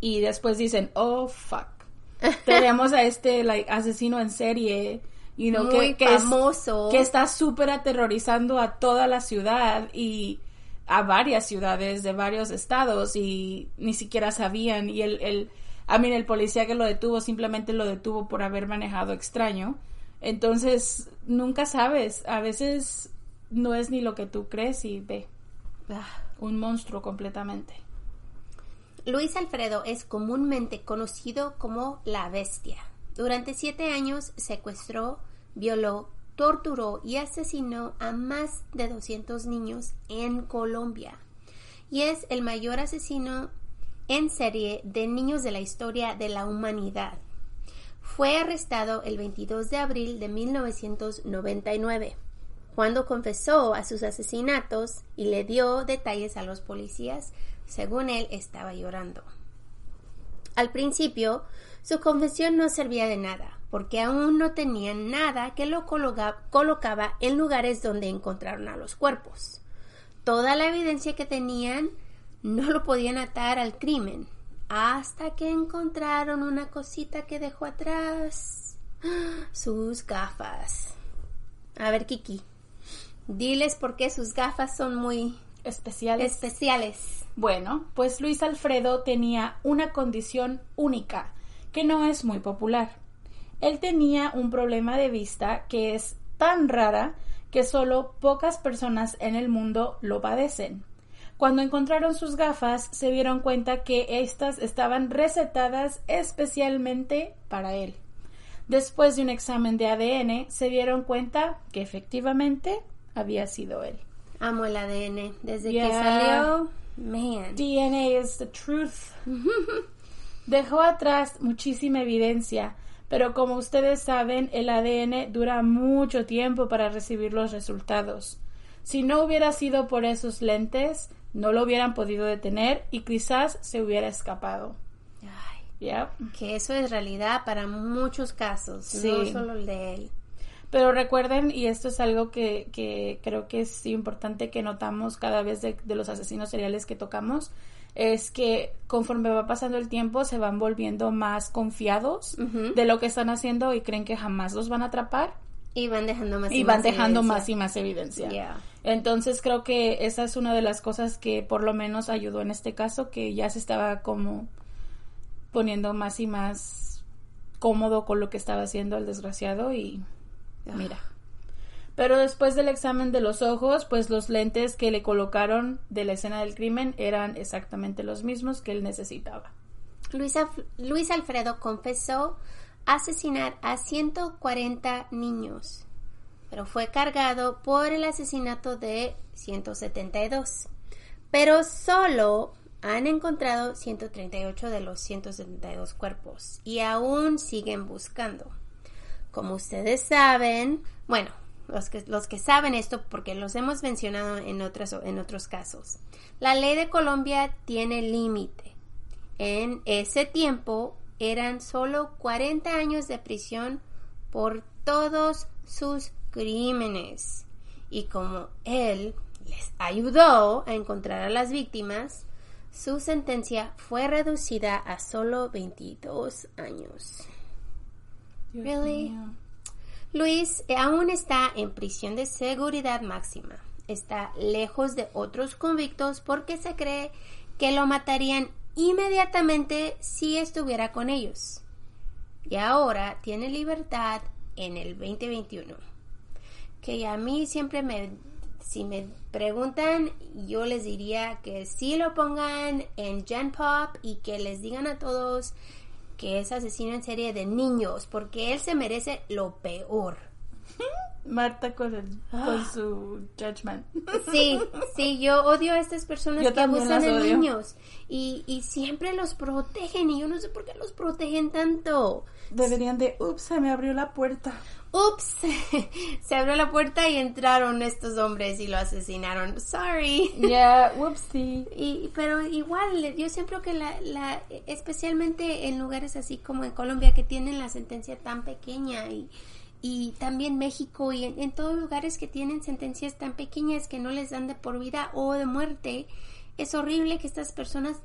y después dicen, oh, fuck. Tenemos a este like, asesino en serie, you know, Muy que, que es- famoso. que está súper aterrorizando a toda la ciudad y a varias ciudades de varios estados y ni siquiera sabían. Y el, el a mí el policía que lo detuvo simplemente lo detuvo por haber manejado extraño. Entonces nunca sabes. A veces no es ni lo que tú crees y ve. Ah. un monstruo completamente. Luis Alfredo es comúnmente conocido como la bestia. Durante siete años secuestró, violó, torturó y asesinó a más de 200 niños en Colombia. Y es el mayor asesino en serie de niños de la historia de la humanidad. Fue arrestado el 22 de abril de 1999, cuando confesó a sus asesinatos y le dio detalles a los policías. Según él, estaba llorando. Al principio, su confesión no servía de nada, porque aún no tenían nada que lo coloca- colocaba en lugares donde encontraron a los cuerpos. Toda la evidencia que tenían no lo podían atar al crimen, hasta que encontraron una cosita que dejó atrás. Sus gafas. A ver, Kiki, diles por qué sus gafas son muy especiales especiales. Bueno, pues Luis Alfredo tenía una condición única, que no es muy popular. Él tenía un problema de vista que es tan rara que solo pocas personas en el mundo lo padecen. Cuando encontraron sus gafas, se dieron cuenta que éstas estaban recetadas especialmente para él. Después de un examen de ADN, se dieron cuenta que efectivamente había sido él. Amo el ADN. Desde que salió, man. DNA is the truth. Dejó atrás muchísima evidencia, pero como ustedes saben, el ADN dura mucho tiempo para recibir los resultados. Si no hubiera sido por esos lentes, no lo hubieran podido detener y quizás se hubiera escapado. Ay, que eso es realidad para muchos casos, no solo el de él. Pero recuerden, y esto es algo que, que creo que es importante que notamos cada vez de, de los asesinos seriales que tocamos, es que conforme va pasando el tiempo se van volviendo más confiados de lo que están haciendo y creen que jamás los van a atrapar Y van dejando más y van más dejando evidencia. más y más evidencia. Yeah. Entonces creo que esa es una de las cosas que por lo menos ayudó en este caso, que ya se estaba como poniendo más y más cómodo con lo que estaba haciendo el desgraciado y mira. Pero después del examen de los ojos, pues los lentes que le colocaron de la escena del crimen eran exactamente los mismos que él necesitaba. Luis, Luis Alfredo confesó asesinar a 140 niños, pero fue cargado por el asesinato de 172. Pero solo han encontrado 138 de los 172 cuerpos y aún siguen buscando. Como ustedes saben, bueno, los que, los que saben esto porque los hemos mencionado en, otras, en otros casos, la ley de Colombia tiene límite. En ese tiempo eran solo 40 años de prisión por todos sus crímenes. Y como él les ayudó a encontrar a las víctimas, su sentencia fue reducida a solo 22 años. Dios Really? mío. Luis aún está en prisión de seguridad máxima. Está lejos de otros convictos porque se cree que lo matarían inmediatamente si estuviera con ellos. Y ahora tiene libertad en el 2021. Que a mí siempre me, si me preguntan, yo les diría que sí lo pongan en Gen Pop y que les digan a todos que es asesino en serie de niños, porque él se merece lo peor. Marta con, el- con su judgment. Sí, sí, yo odio a estas personas Yo que abusan de niños y, y siempre los protegen y yo no sé por qué los protegen tanto. Deberían de, ups, se me abrió la puerta. Ups, se abrió la puerta y entraron estos hombres y lo asesinaron. Sorry. Ya, whoopsie. Y, pero igual, yo siempre que la, la, especialmente en lugares así como en Colombia que tienen la sentencia tan pequeña y, y también México y en, en todos lugares que tienen sentencias tan pequeñas que no les dan de por vida o de muerte, es horrible que estas personas,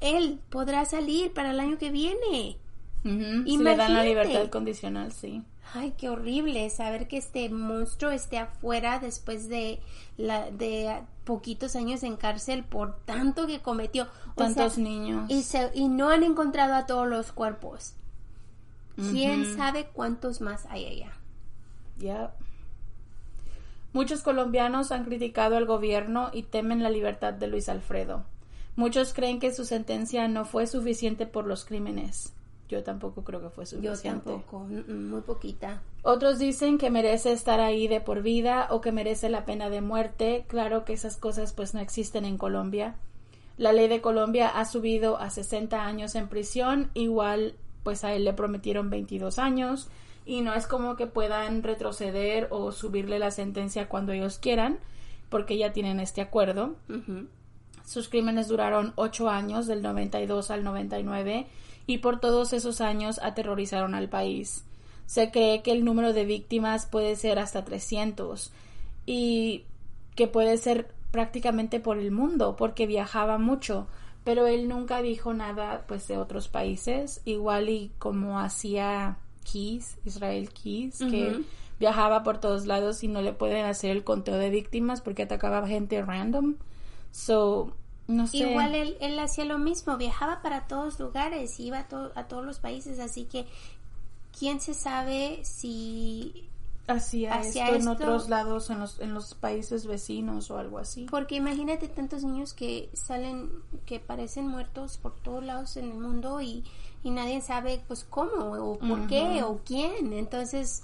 él podrá salir para el año que viene. Ujú, Si le dan la libertad condicional, sí. Ay, qué horrible saber que este monstruo esté afuera después de la de poquitos años en cárcel por tanto que cometió. O Tantos sea, niños. Y, se- y no han encontrado a todos los cuerpos. ¿Quién sabe cuántos más hay allá? Ya. Muchos colombianos han criticado al gobierno y temen la libertad de Luis Alfredo. Muchos creen que su sentencia no fue suficiente por los crímenes. Yo tampoco creo que fue Yo suficiente. tampoco, mm, mm, muy poquita. Otros dicen que merece estar ahí de por vida o que merece la pena de muerte. Claro que esas cosas pues no existen en Colombia. La ley de Colombia ha subido a 60 años en prisión, igual pues a él le prometieron 22 años y no es como que puedan retroceder o subirle la sentencia cuando ellos quieran porque ya tienen este acuerdo. Sus crímenes duraron ocho años, del 92 al 99, y por todos esos años aterrorizaron al país. Se cree que el número de víctimas puede ser hasta 300 y que puede ser prácticamente por el mundo porque viajaba mucho, pero él nunca dijo nada pues de otros países, igual y como hacía Keys, Israel Keys, que viajaba por todos lados y no le pueden hacer el conteo de víctimas porque atacaba gente random. So, no sé. Igual él, él hacía lo mismo, viajaba para todos lugares, iba a, to- a todos los países, así que quién se sabe si hacía, hacía esto, en otros lados, en los, en los países vecinos o algo así. Porque imagínate tantos niños que salen, que parecen muertos por todos lados en el mundo y, y nadie sabe pues cómo o por qué o quién. Entonces,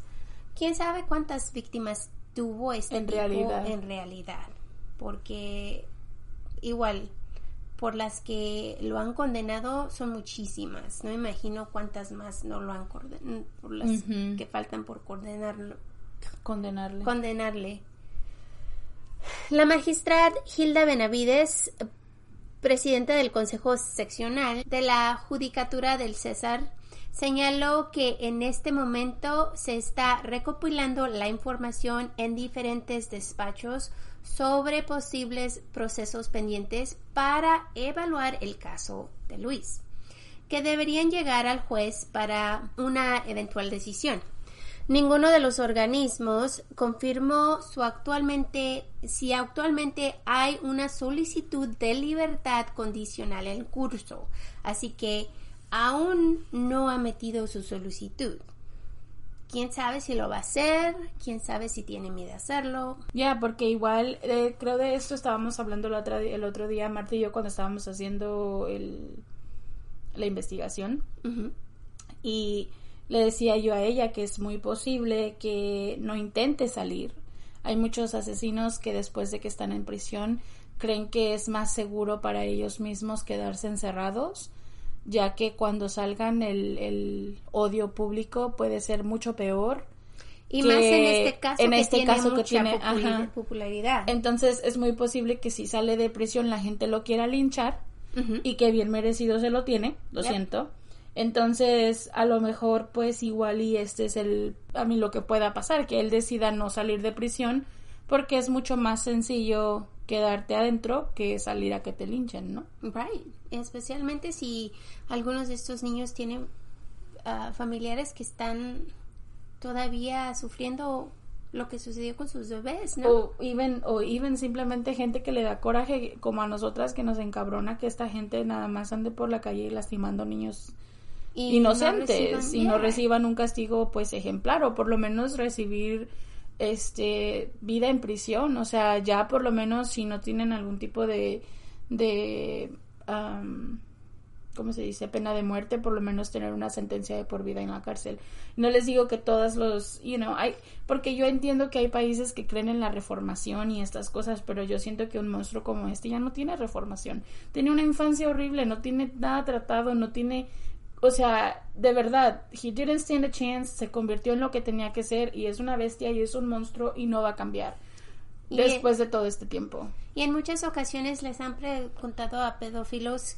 ¿quién sabe cuántas víctimas tuvo este En tipo realidad. en realidad? Porque igual, por las que lo han condenado son muchísimas. No imagino cuántas más no lo han condenado, por las que faltan por condenarlo Condenarle. condenarle. La magistrada Hilda Benavides, presidenta del Consejo Seccional de la Judicatura del César, señaló que en este momento se está recopilando la información en diferentes despachos sobre posibles procesos pendientes para evaluar el caso de Luis, que deberían llegar al juez para una eventual decisión. Ninguno de los organismos confirmó su actualmente, si actualmente hay una solicitud de libertad condicional en curso, así que aún no ha metido su solicitud. quién sabe si lo va a hacer, quién sabe si tiene miedo de hacerlo. Ya, porque igual, eh, creo de esto estábamos hablando el otro, el otro día, Marta y yo, cuando estábamos haciendo el, la investigación. Y le decía yo a ella que es muy posible que no intente salir. Hay muchos asesinos que después de que están en prisión creen que es más seguro para ellos mismos quedarse encerrados, ya que cuando salgan el, el odio público puede ser mucho peor. Y más en este caso en que este tiene caso que mucha tiene, populi- ajá. popularidad. Entonces es muy posible que si sale de prisión la gente lo quiera linchar y que bien merecido se lo tiene, lo Yep. siento. Entonces, a lo mejor, pues igual y este es el, a mí lo que pueda pasar, que él decida no salir de prisión, porque es mucho más sencillo quedarte adentro que salir a que te linchen, ¿no? Right. Especialmente si algunos de estos niños tienen ah, familiares que están todavía sufriendo lo que sucedió con sus bebés, ¿no? O even, o even simplemente gente que le da coraje, como a nosotras, que nos encabrona que esta gente nada más ande por la calle lastimando niños Y inocentes no y no reciban un castigo pues ejemplar o por lo menos recibir este vida en prisión. O sea ya por lo menos si no tienen algún tipo de de ¿cómo se dice? pena de muerte por lo menos tener una sentencia de por vida en la cárcel. No les digo que todos los you know hay porque yo entiendo que hay países que creen en la reformación y estas cosas pero yo siento que un monstruo como este ya no tiene reformación. Tiene una infancia horrible no tiene nada tratado no tiene o sea, de verdad, he didn't stand a chance, se convirtió en lo que tenía que ser y es una bestia y es un monstruo y no va a cambiar Y- después de todo este tiempo. Y en muchas ocasiones les han preguntado a pedófilos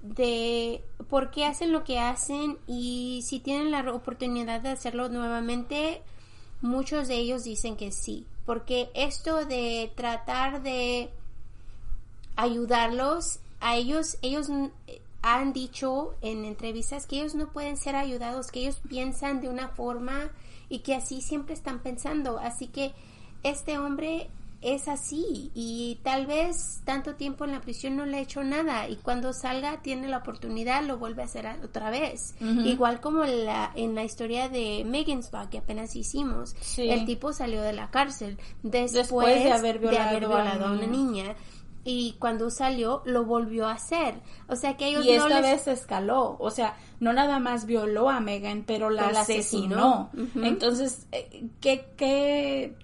de por qué hacen lo que hacen y si tienen la oportunidad de hacerlo nuevamente, muchos de ellos dicen que sí, porque esto de tratar de ayudarlos, a ellos, ellos han dicho en entrevistas que ellos no pueden ser ayudados, que ellos piensan de una forma y que así siempre están pensando. Así que este hombre es así y tal vez tanto tiempo en la prisión no le ha hecho nada y cuando salga tiene la oportunidad lo vuelve a hacer otra vez. Igual como la, en la historia de Megan's Law que apenas hicimos. Sí. El tipo salió de la cárcel después, Después de haber de haber violado a una niña y cuando salió lo volvió a hacer. O sea que ellos Y no esta les... vez escaló, o sea, no nada más violó a Megan, pero la Pero la asesinó. asesinó. Ujú. Entonces, eh, ¿qué, qué?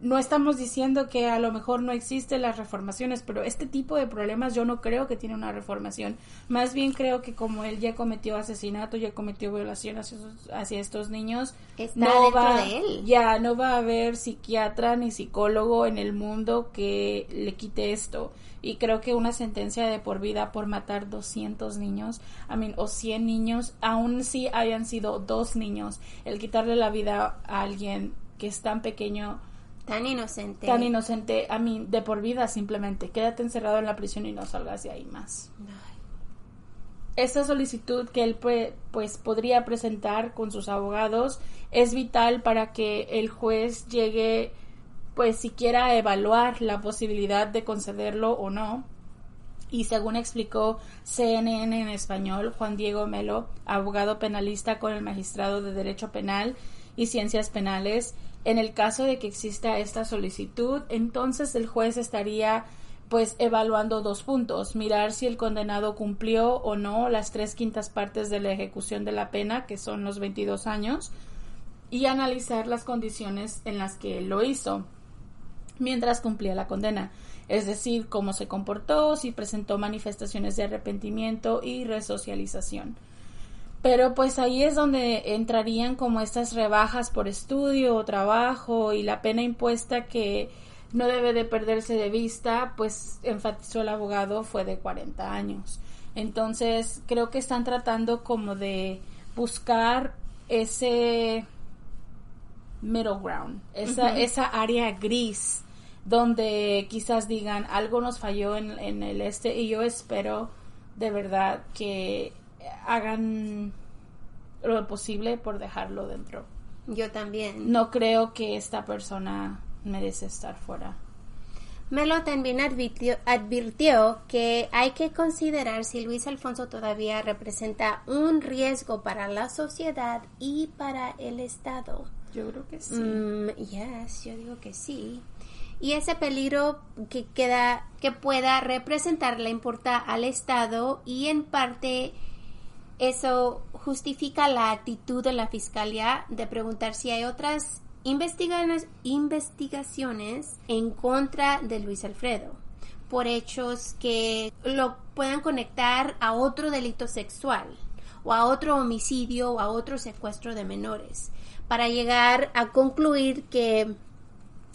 No estamos diciendo que a lo mejor no existen las reformaciones, pero este tipo de problemas yo no creo que tiene una reformación. Más bien creo que como él ya cometió asesinato, ya cometió violación hacia, hacia estos niños, Está no va, de él. ya no va a haber psiquiatra ni psicólogo en el mundo que le quite esto. Y creo que una sentencia de por vida por matar 200 niños, I mean, o 100 niños, aun si hayan sido dos niños, el quitarle la vida a alguien que es tan pequeño, Tan inocente. tan inocente, a mí, de por vida simplemente, quédate encerrado en la prisión y no salgas de ahí más. Esta solicitud que él pue- pues podría presentar con sus abogados es vital para que el juez llegue pues siquiera a evaluar la posibilidad de concederlo o no. Y según explicó CNN en español, Juan Diego Melo, abogado penalista con el magistrado de Derecho Penal y Ciencias Penales, en el caso de que exista esta solicitud, entonces el juez estaría pues evaluando dos puntos, mirar si el condenado cumplió o no las tres quintas partes de la ejecución de la pena, que son los 22 años, y analizar las condiciones en las que lo hizo mientras cumplía la condena, es decir, cómo se comportó, si presentó manifestaciones de arrepentimiento y resocialización. Pero pues ahí es donde entrarían como estas rebajas por estudio o trabajo y la pena impuesta que no debe de perderse de vista, pues enfatizó el abogado, fue de 40 años. Entonces creo que están tratando como de buscar ese middle ground, esa, esa área gris donde quizás digan algo nos falló en, en el este y yo espero de verdad que hagan lo posible por dejarlo dentro. Yo también. No creo que esta persona merece estar fuera. Melo también advirtió, advirtió, que hay que considerar si Luis Alfonso todavía representa un riesgo para la sociedad y para el Estado. Yo creo que sí. Mm, yes, yo digo que sí. Y ese peligro que queda, que pueda representar le importa al Estado y en parte eso justifica la actitud de la Fiscalía de preguntar si hay otras investigaciones, en contra de Luis Alfredo por hechos que lo puedan conectar a otro delito sexual o a otro homicidio o a otro secuestro de menores para llegar a concluir que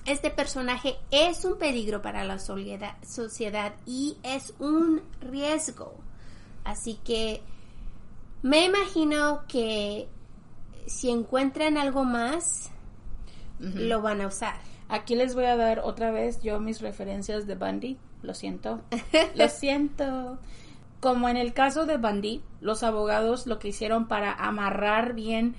este personaje es un peligro para la sociedad y es un riesgo. Así que me imagino que si encuentran algo más, lo van a usar. Aquí les voy a dar otra vez yo mis referencias de Bundy. Lo siento. lo siento. Como en el caso de Bundy, los abogados lo que hicieron para amarrar bien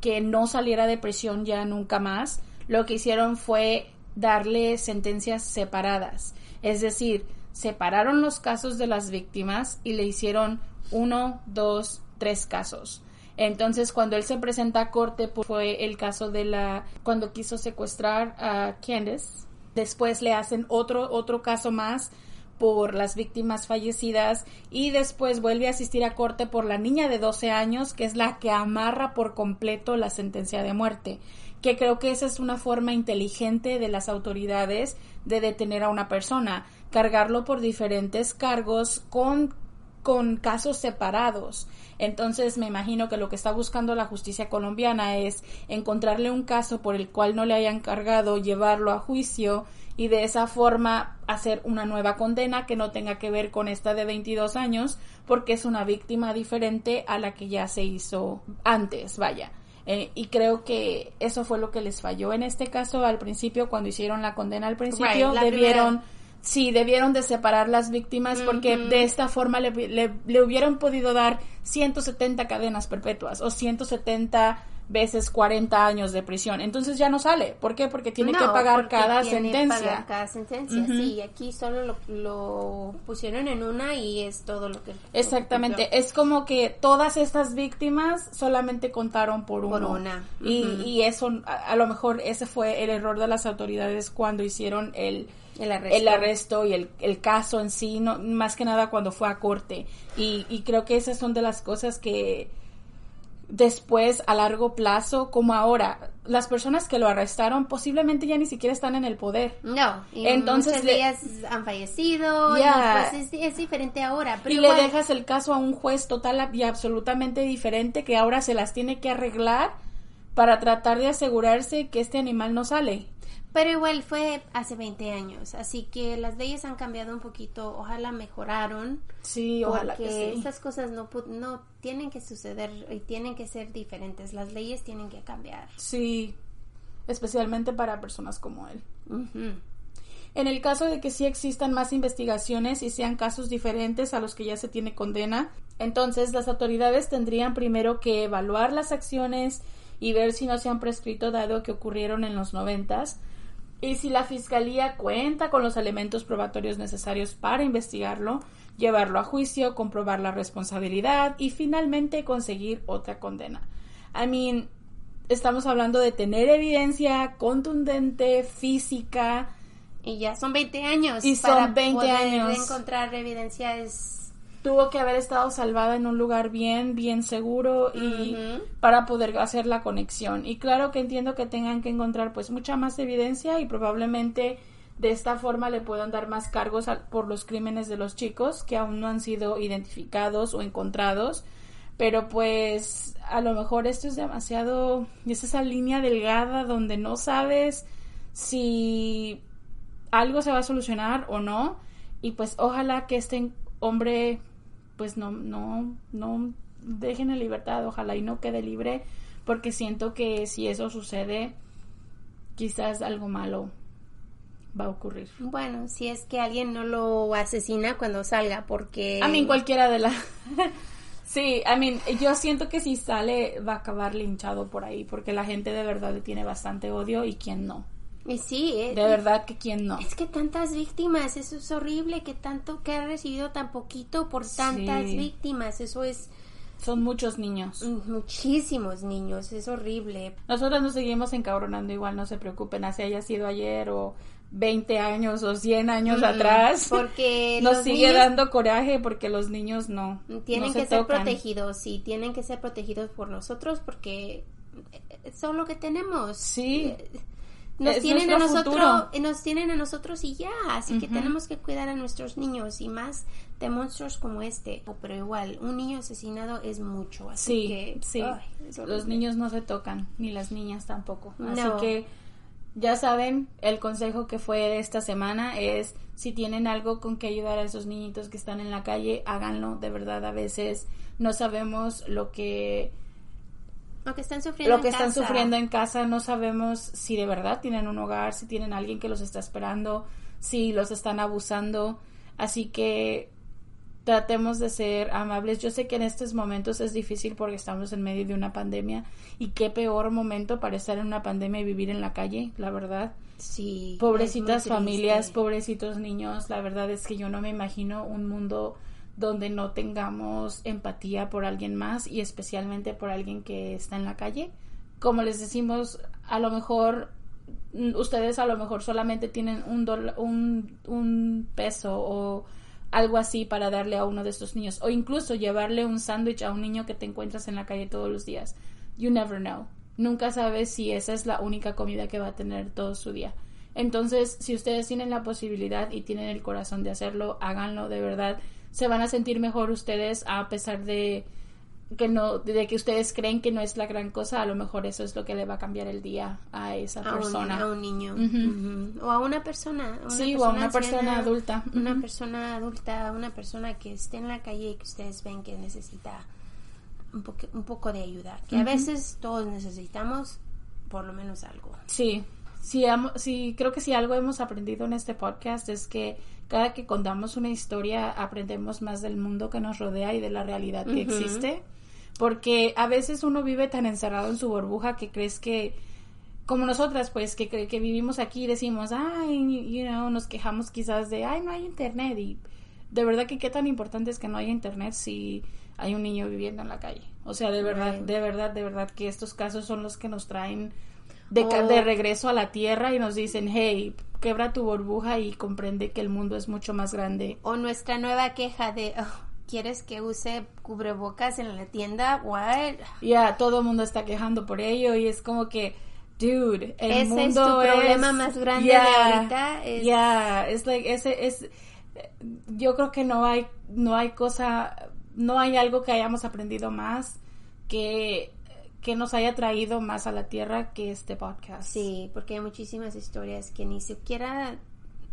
que no saliera de prisión ya nunca más, lo que hicieron fue darle sentencias separadas. Es decir, separaron los casos de las víctimas y le hicieron uno, dos, tres casos. Entonces, cuando él se presenta a corte, pues, fue el caso de la cuando quiso secuestrar a Candace. Después le hacen otro otro caso más por las víctimas fallecidas y después vuelve a asistir a corte por la niña de 12 años, que es la que amarra por completo la sentencia de muerte, que creo que esa es una forma inteligente de las autoridades de detener a una persona, cargarlo por diferentes cargos con con casos separados. Entonces me imagino que lo que está buscando la justicia colombiana es encontrarle un caso por el cual no le hayan cargado, llevarlo a juicio y de esa forma hacer una nueva condena que no tenga que ver con esta de 22 años porque es una víctima diferente a la que ya se hizo antes, vaya. Eh, y creo que eso fue lo que les falló en este caso al principio, cuando hicieron la condena al principio, debieron sí, debieron de separar las víctimas porque de esta forma le, le, hubieran podido dar 170 cadenas perpetuas o 170 veces 40 años de prisión. Entonces ya no sale. ¿Por qué? Porque tiene que pagar cada sentencia. cada sentencia, sí. Aquí solo lo, pusieron en una y es todo lo que... Exactamente. es como que todas estas víctimas solamente contaron por, por una. y, y, eso, a, lo mejor ese fue el error de las autoridades cuando hicieron el el arresto, y el, el, caso en sí, no, más que nada cuando fue a corte. Y, y creo que esas son de las cosas que después a largo plazo, como ahora, las personas que lo arrestaron posiblemente ya ni siquiera están en el poder. No, y entonces ellas han fallecido y pues es, diferente ahora. y le dejas el caso a un juez total y absolutamente diferente que ahora se las tiene que arreglar para tratar de asegurarse que este animal no sale. Pero igual fue hace 20 años, así que las leyes han cambiado un poquito, ojalá mejoraron. Sí, ojalá que sí. estas cosas no, no tienen que suceder y tienen que ser diferentes, las leyes tienen que cambiar. Sí, especialmente para personas como él. En el caso de que sí existan más investigaciones y sean casos diferentes a los que ya se tiene condena, entonces las autoridades tendrían primero que evaluar las acciones y ver si no se han prescrito dado que ocurrieron en los noventas y si la fiscalía cuenta con los elementos probatorios necesarios para investigarlo, llevarlo a juicio, comprobar la responsabilidad y finalmente conseguir otra condena. I mean, estamos hablando de tener evidencia contundente, física. Y ya son 20 años. Y son 20 años. encontrar evidencia es tuvo que haber estado salvada en un lugar bien, bien seguro y para poder hacer la conexión. Y claro que entiendo que tengan que encontrar pues mucha más evidencia y probablemente de esta forma le puedan dar más cargos por los crímenes de los chicos que aún no han sido identificados o encontrados. Pero pues a lo mejor esto es demasiado, es esa línea delgada donde no sabes si algo se va a solucionar o no. Y pues ojalá que este hombre pues no, no, no dejen en libertad, ojalá y no quede libre, porque siento que si eso sucede, quizás algo malo va a ocurrir. Bueno, si es que alguien no lo asesina cuando salga, porque... A mí cualquiera de las... sí, I mean, yo siento que si sale va a acabar linchado por ahí, porque la gente de verdad le tiene bastante odio y quien no. Y sí, eh, De verdad que quién no. Es que tantas víctimas, eso es horrible, que tanto, que ha recibido tan poquito por tantas Sí. víctimas, eso es Son muchos niños. mm, muchísimos niños, es horrible. Nosotros nos seguimos encabronando igual, no se preocupen, así haya sido ayer o 20 años o 100 años atrás. Porque nos sigue niños dando coraje porque los niños no. tienen no se que ser tocan. protegidos, sí, tienen que ser protegidos por nosotros porque eh, son lo que tenemos. Sí. Eh, Nos Es tienen a nosotros, futuro. eh, nos tienen a nosotros y ya, así que tenemos que cuidar a nuestros niños y más de monstruos como este. Pero igual, un niño asesinado es mucho, así Sí, que sí. ay, Los niños no se tocan, ni las niñas tampoco. No. Así que ya saben, el consejo que fue de esta semana es si tienen algo con que ayudar a esos niñitos que están en la calle, háganlo. De verdad, a veces no sabemos lo que lo que están sufriendo lo que en están casa. sufriendo en casa, no sabemos si de verdad tienen un hogar, si tienen alguien que los está esperando, si los están abusando. Así que tratemos de ser amables. Yo sé que en estos momentos es difícil porque estamos en medio de una pandemia y qué peor momento para estar en una pandemia y vivir en la calle, la verdad. Sí, Pobrecitas familias, pobrecitos niños, la verdad es que yo no me imagino un mundo donde no tengamos empatía por alguien más y especialmente por alguien que está en la calle. Como les decimos, a lo mejor mm, ustedes a lo mejor solamente tienen un, un, un peso o algo así para darle a uno de estos niños o incluso llevarle un sándwich a un niño que te encuentras en la calle todos los días. You never know. Nunca sabes si esa es la única comida que va a tener todo su día. Entonces, si ustedes tienen la posibilidad y tienen el corazón de hacerlo, háganlo de verdad. Se van a sentir mejor ustedes a pesar de que no de que ustedes creen que no es la gran cosa, a lo mejor eso es lo que le va a cambiar el día a esa a un, persona. a un niño. O a una persona a una Sí, o a una persona adulta. una persona adulta una persona que esté en la calle y que ustedes ven que necesita un, poque- un poco de ayuda. Que a veces todos necesitamos por lo menos algo. Sí, sí, amo- sí, creo que si algo hemos aprendido en este podcast es que cada que contamos una historia aprendemos más del mundo que nos rodea y de la realidad que existe. Porque a veces uno vive tan encerrado en su burbuja que crees que, como nosotras, pues, que, que vivimos aquí y decimos, ay, you know, nos quejamos quizás de, ay, no hay internet. Y de verdad que qué tan importante es que no haya internet si hay un niño viviendo en la calle. O sea, de verdad, Right. de verdad, de verdad que estos casos son los que nos traen de, Oh. de regreso a la tierra y nos dicen, hey, quebra tu burbuja y comprende que el mundo es mucho más grande. o nuestra nueva queja de "Oh, quieres que use cubrebocas en la tienda what Ya, todo el mundo está quejando por ello y es como que, dude, el Ese es mundo tu problema más grande de ahorita, es- Ya, es like, ese es, yo creo que no hay, no hay cosa, no hay algo que hayamos aprendido más que, que nos haya traído más a la tierra que este podcast. Sí, porque hay muchísimas historias que ni siquiera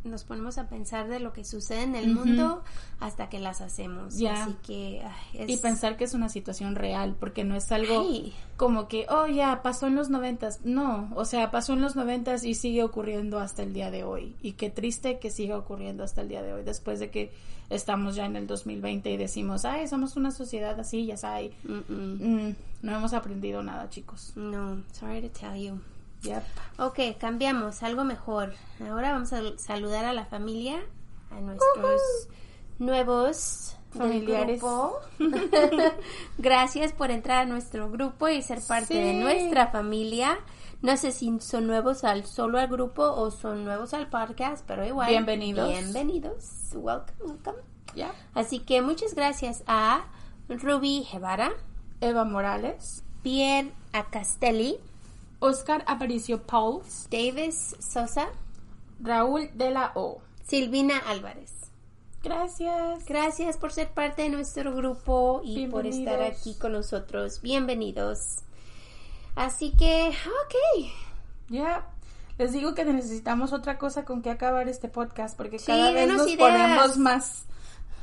nos ponemos a pensar de lo que sucede en el mundo hasta que las hacemos. Ya. Así que ay, es... Y pensar que es una situación real, porque no es algo Ay. como que, oh, ya, pasó en los noventas. No, o sea, pasó en los noventas y sigue ocurriendo hasta el día de hoy. Y qué triste que siga ocurriendo hasta el día de hoy, después de que estamos ya en el 2020 y decimos, ay, somos una sociedad así, ya sabes. Mm, no hemos aprendido nada, chicos. No, sorry to tell you. Yep. Ok, cambiamos, algo mejor. Ahora vamos a saludar a la familia, a nuestros nuevos Familiares. Gracias por entrar a nuestro grupo y ser parte de nuestra familia. No sé si son nuevos al solo al grupo o son nuevos al podcast, pero igual. Bienvenidos. Bienvenidos. Welcome, welcome. Ya. Así que muchas gracias a Ruby Guevara, Eva Morales, Pierre Acastelli, Oscar Aparicio Pauls, Davis Sosa, Raúl de la O. Silvina Álvarez. Gracias. Gracias por ser parte de nuestro grupo y por estar aquí con nosotros. Bienvenidos. Así que, ok. Ya. Les digo que necesitamos otra cosa con que acabar este podcast porque Sí, cada vez nos ideas. ponemos más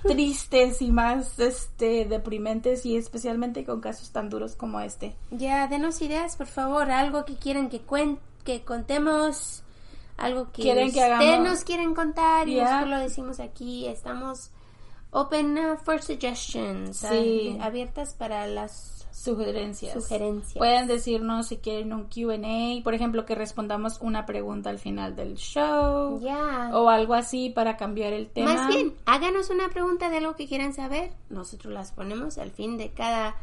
tristes y más este deprimentes y especialmente con casos tan duros como este. Ya, denos ideas, por favor. Algo que quieran que, cuen que contemos. Algo que Quieren que ustedes hagamos- nos quieren contar y nosotros lo decimos aquí. Estamos open uh, for suggestions. Sí. abiertas para las Sugerencias. Sugerencias. Pueden decirnos si quieren un QA, por ejemplo, que respondamos una pregunta al final del show. Ya. O algo así para cambiar el tema. Más bien, háganos una pregunta de algo que quieran saber. Nosotros las ponemos al fin de cada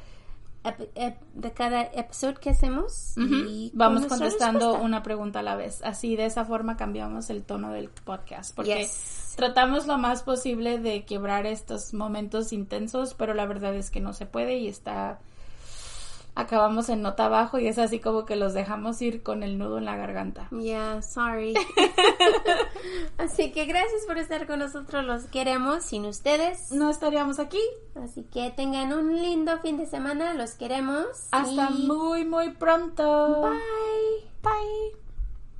de cada episodio que hacemos y Vamos contestando respuesta. una pregunta a la vez. Así de esa forma cambiamos el tono del podcast. Porque Yes. tratamos lo más posible de quebrar estos momentos intensos, pero la verdad es que no se puede y está... Acabamos en nota abajo y es así como que los dejamos ir con el nudo en la garganta. Yeah, sorry. Así que gracias por estar con nosotros, los queremos sin ustedes. No estaríamos aquí. Así que tengan un lindo fin de semana, los queremos. Hasta y muy, muy pronto. Bye. Bye.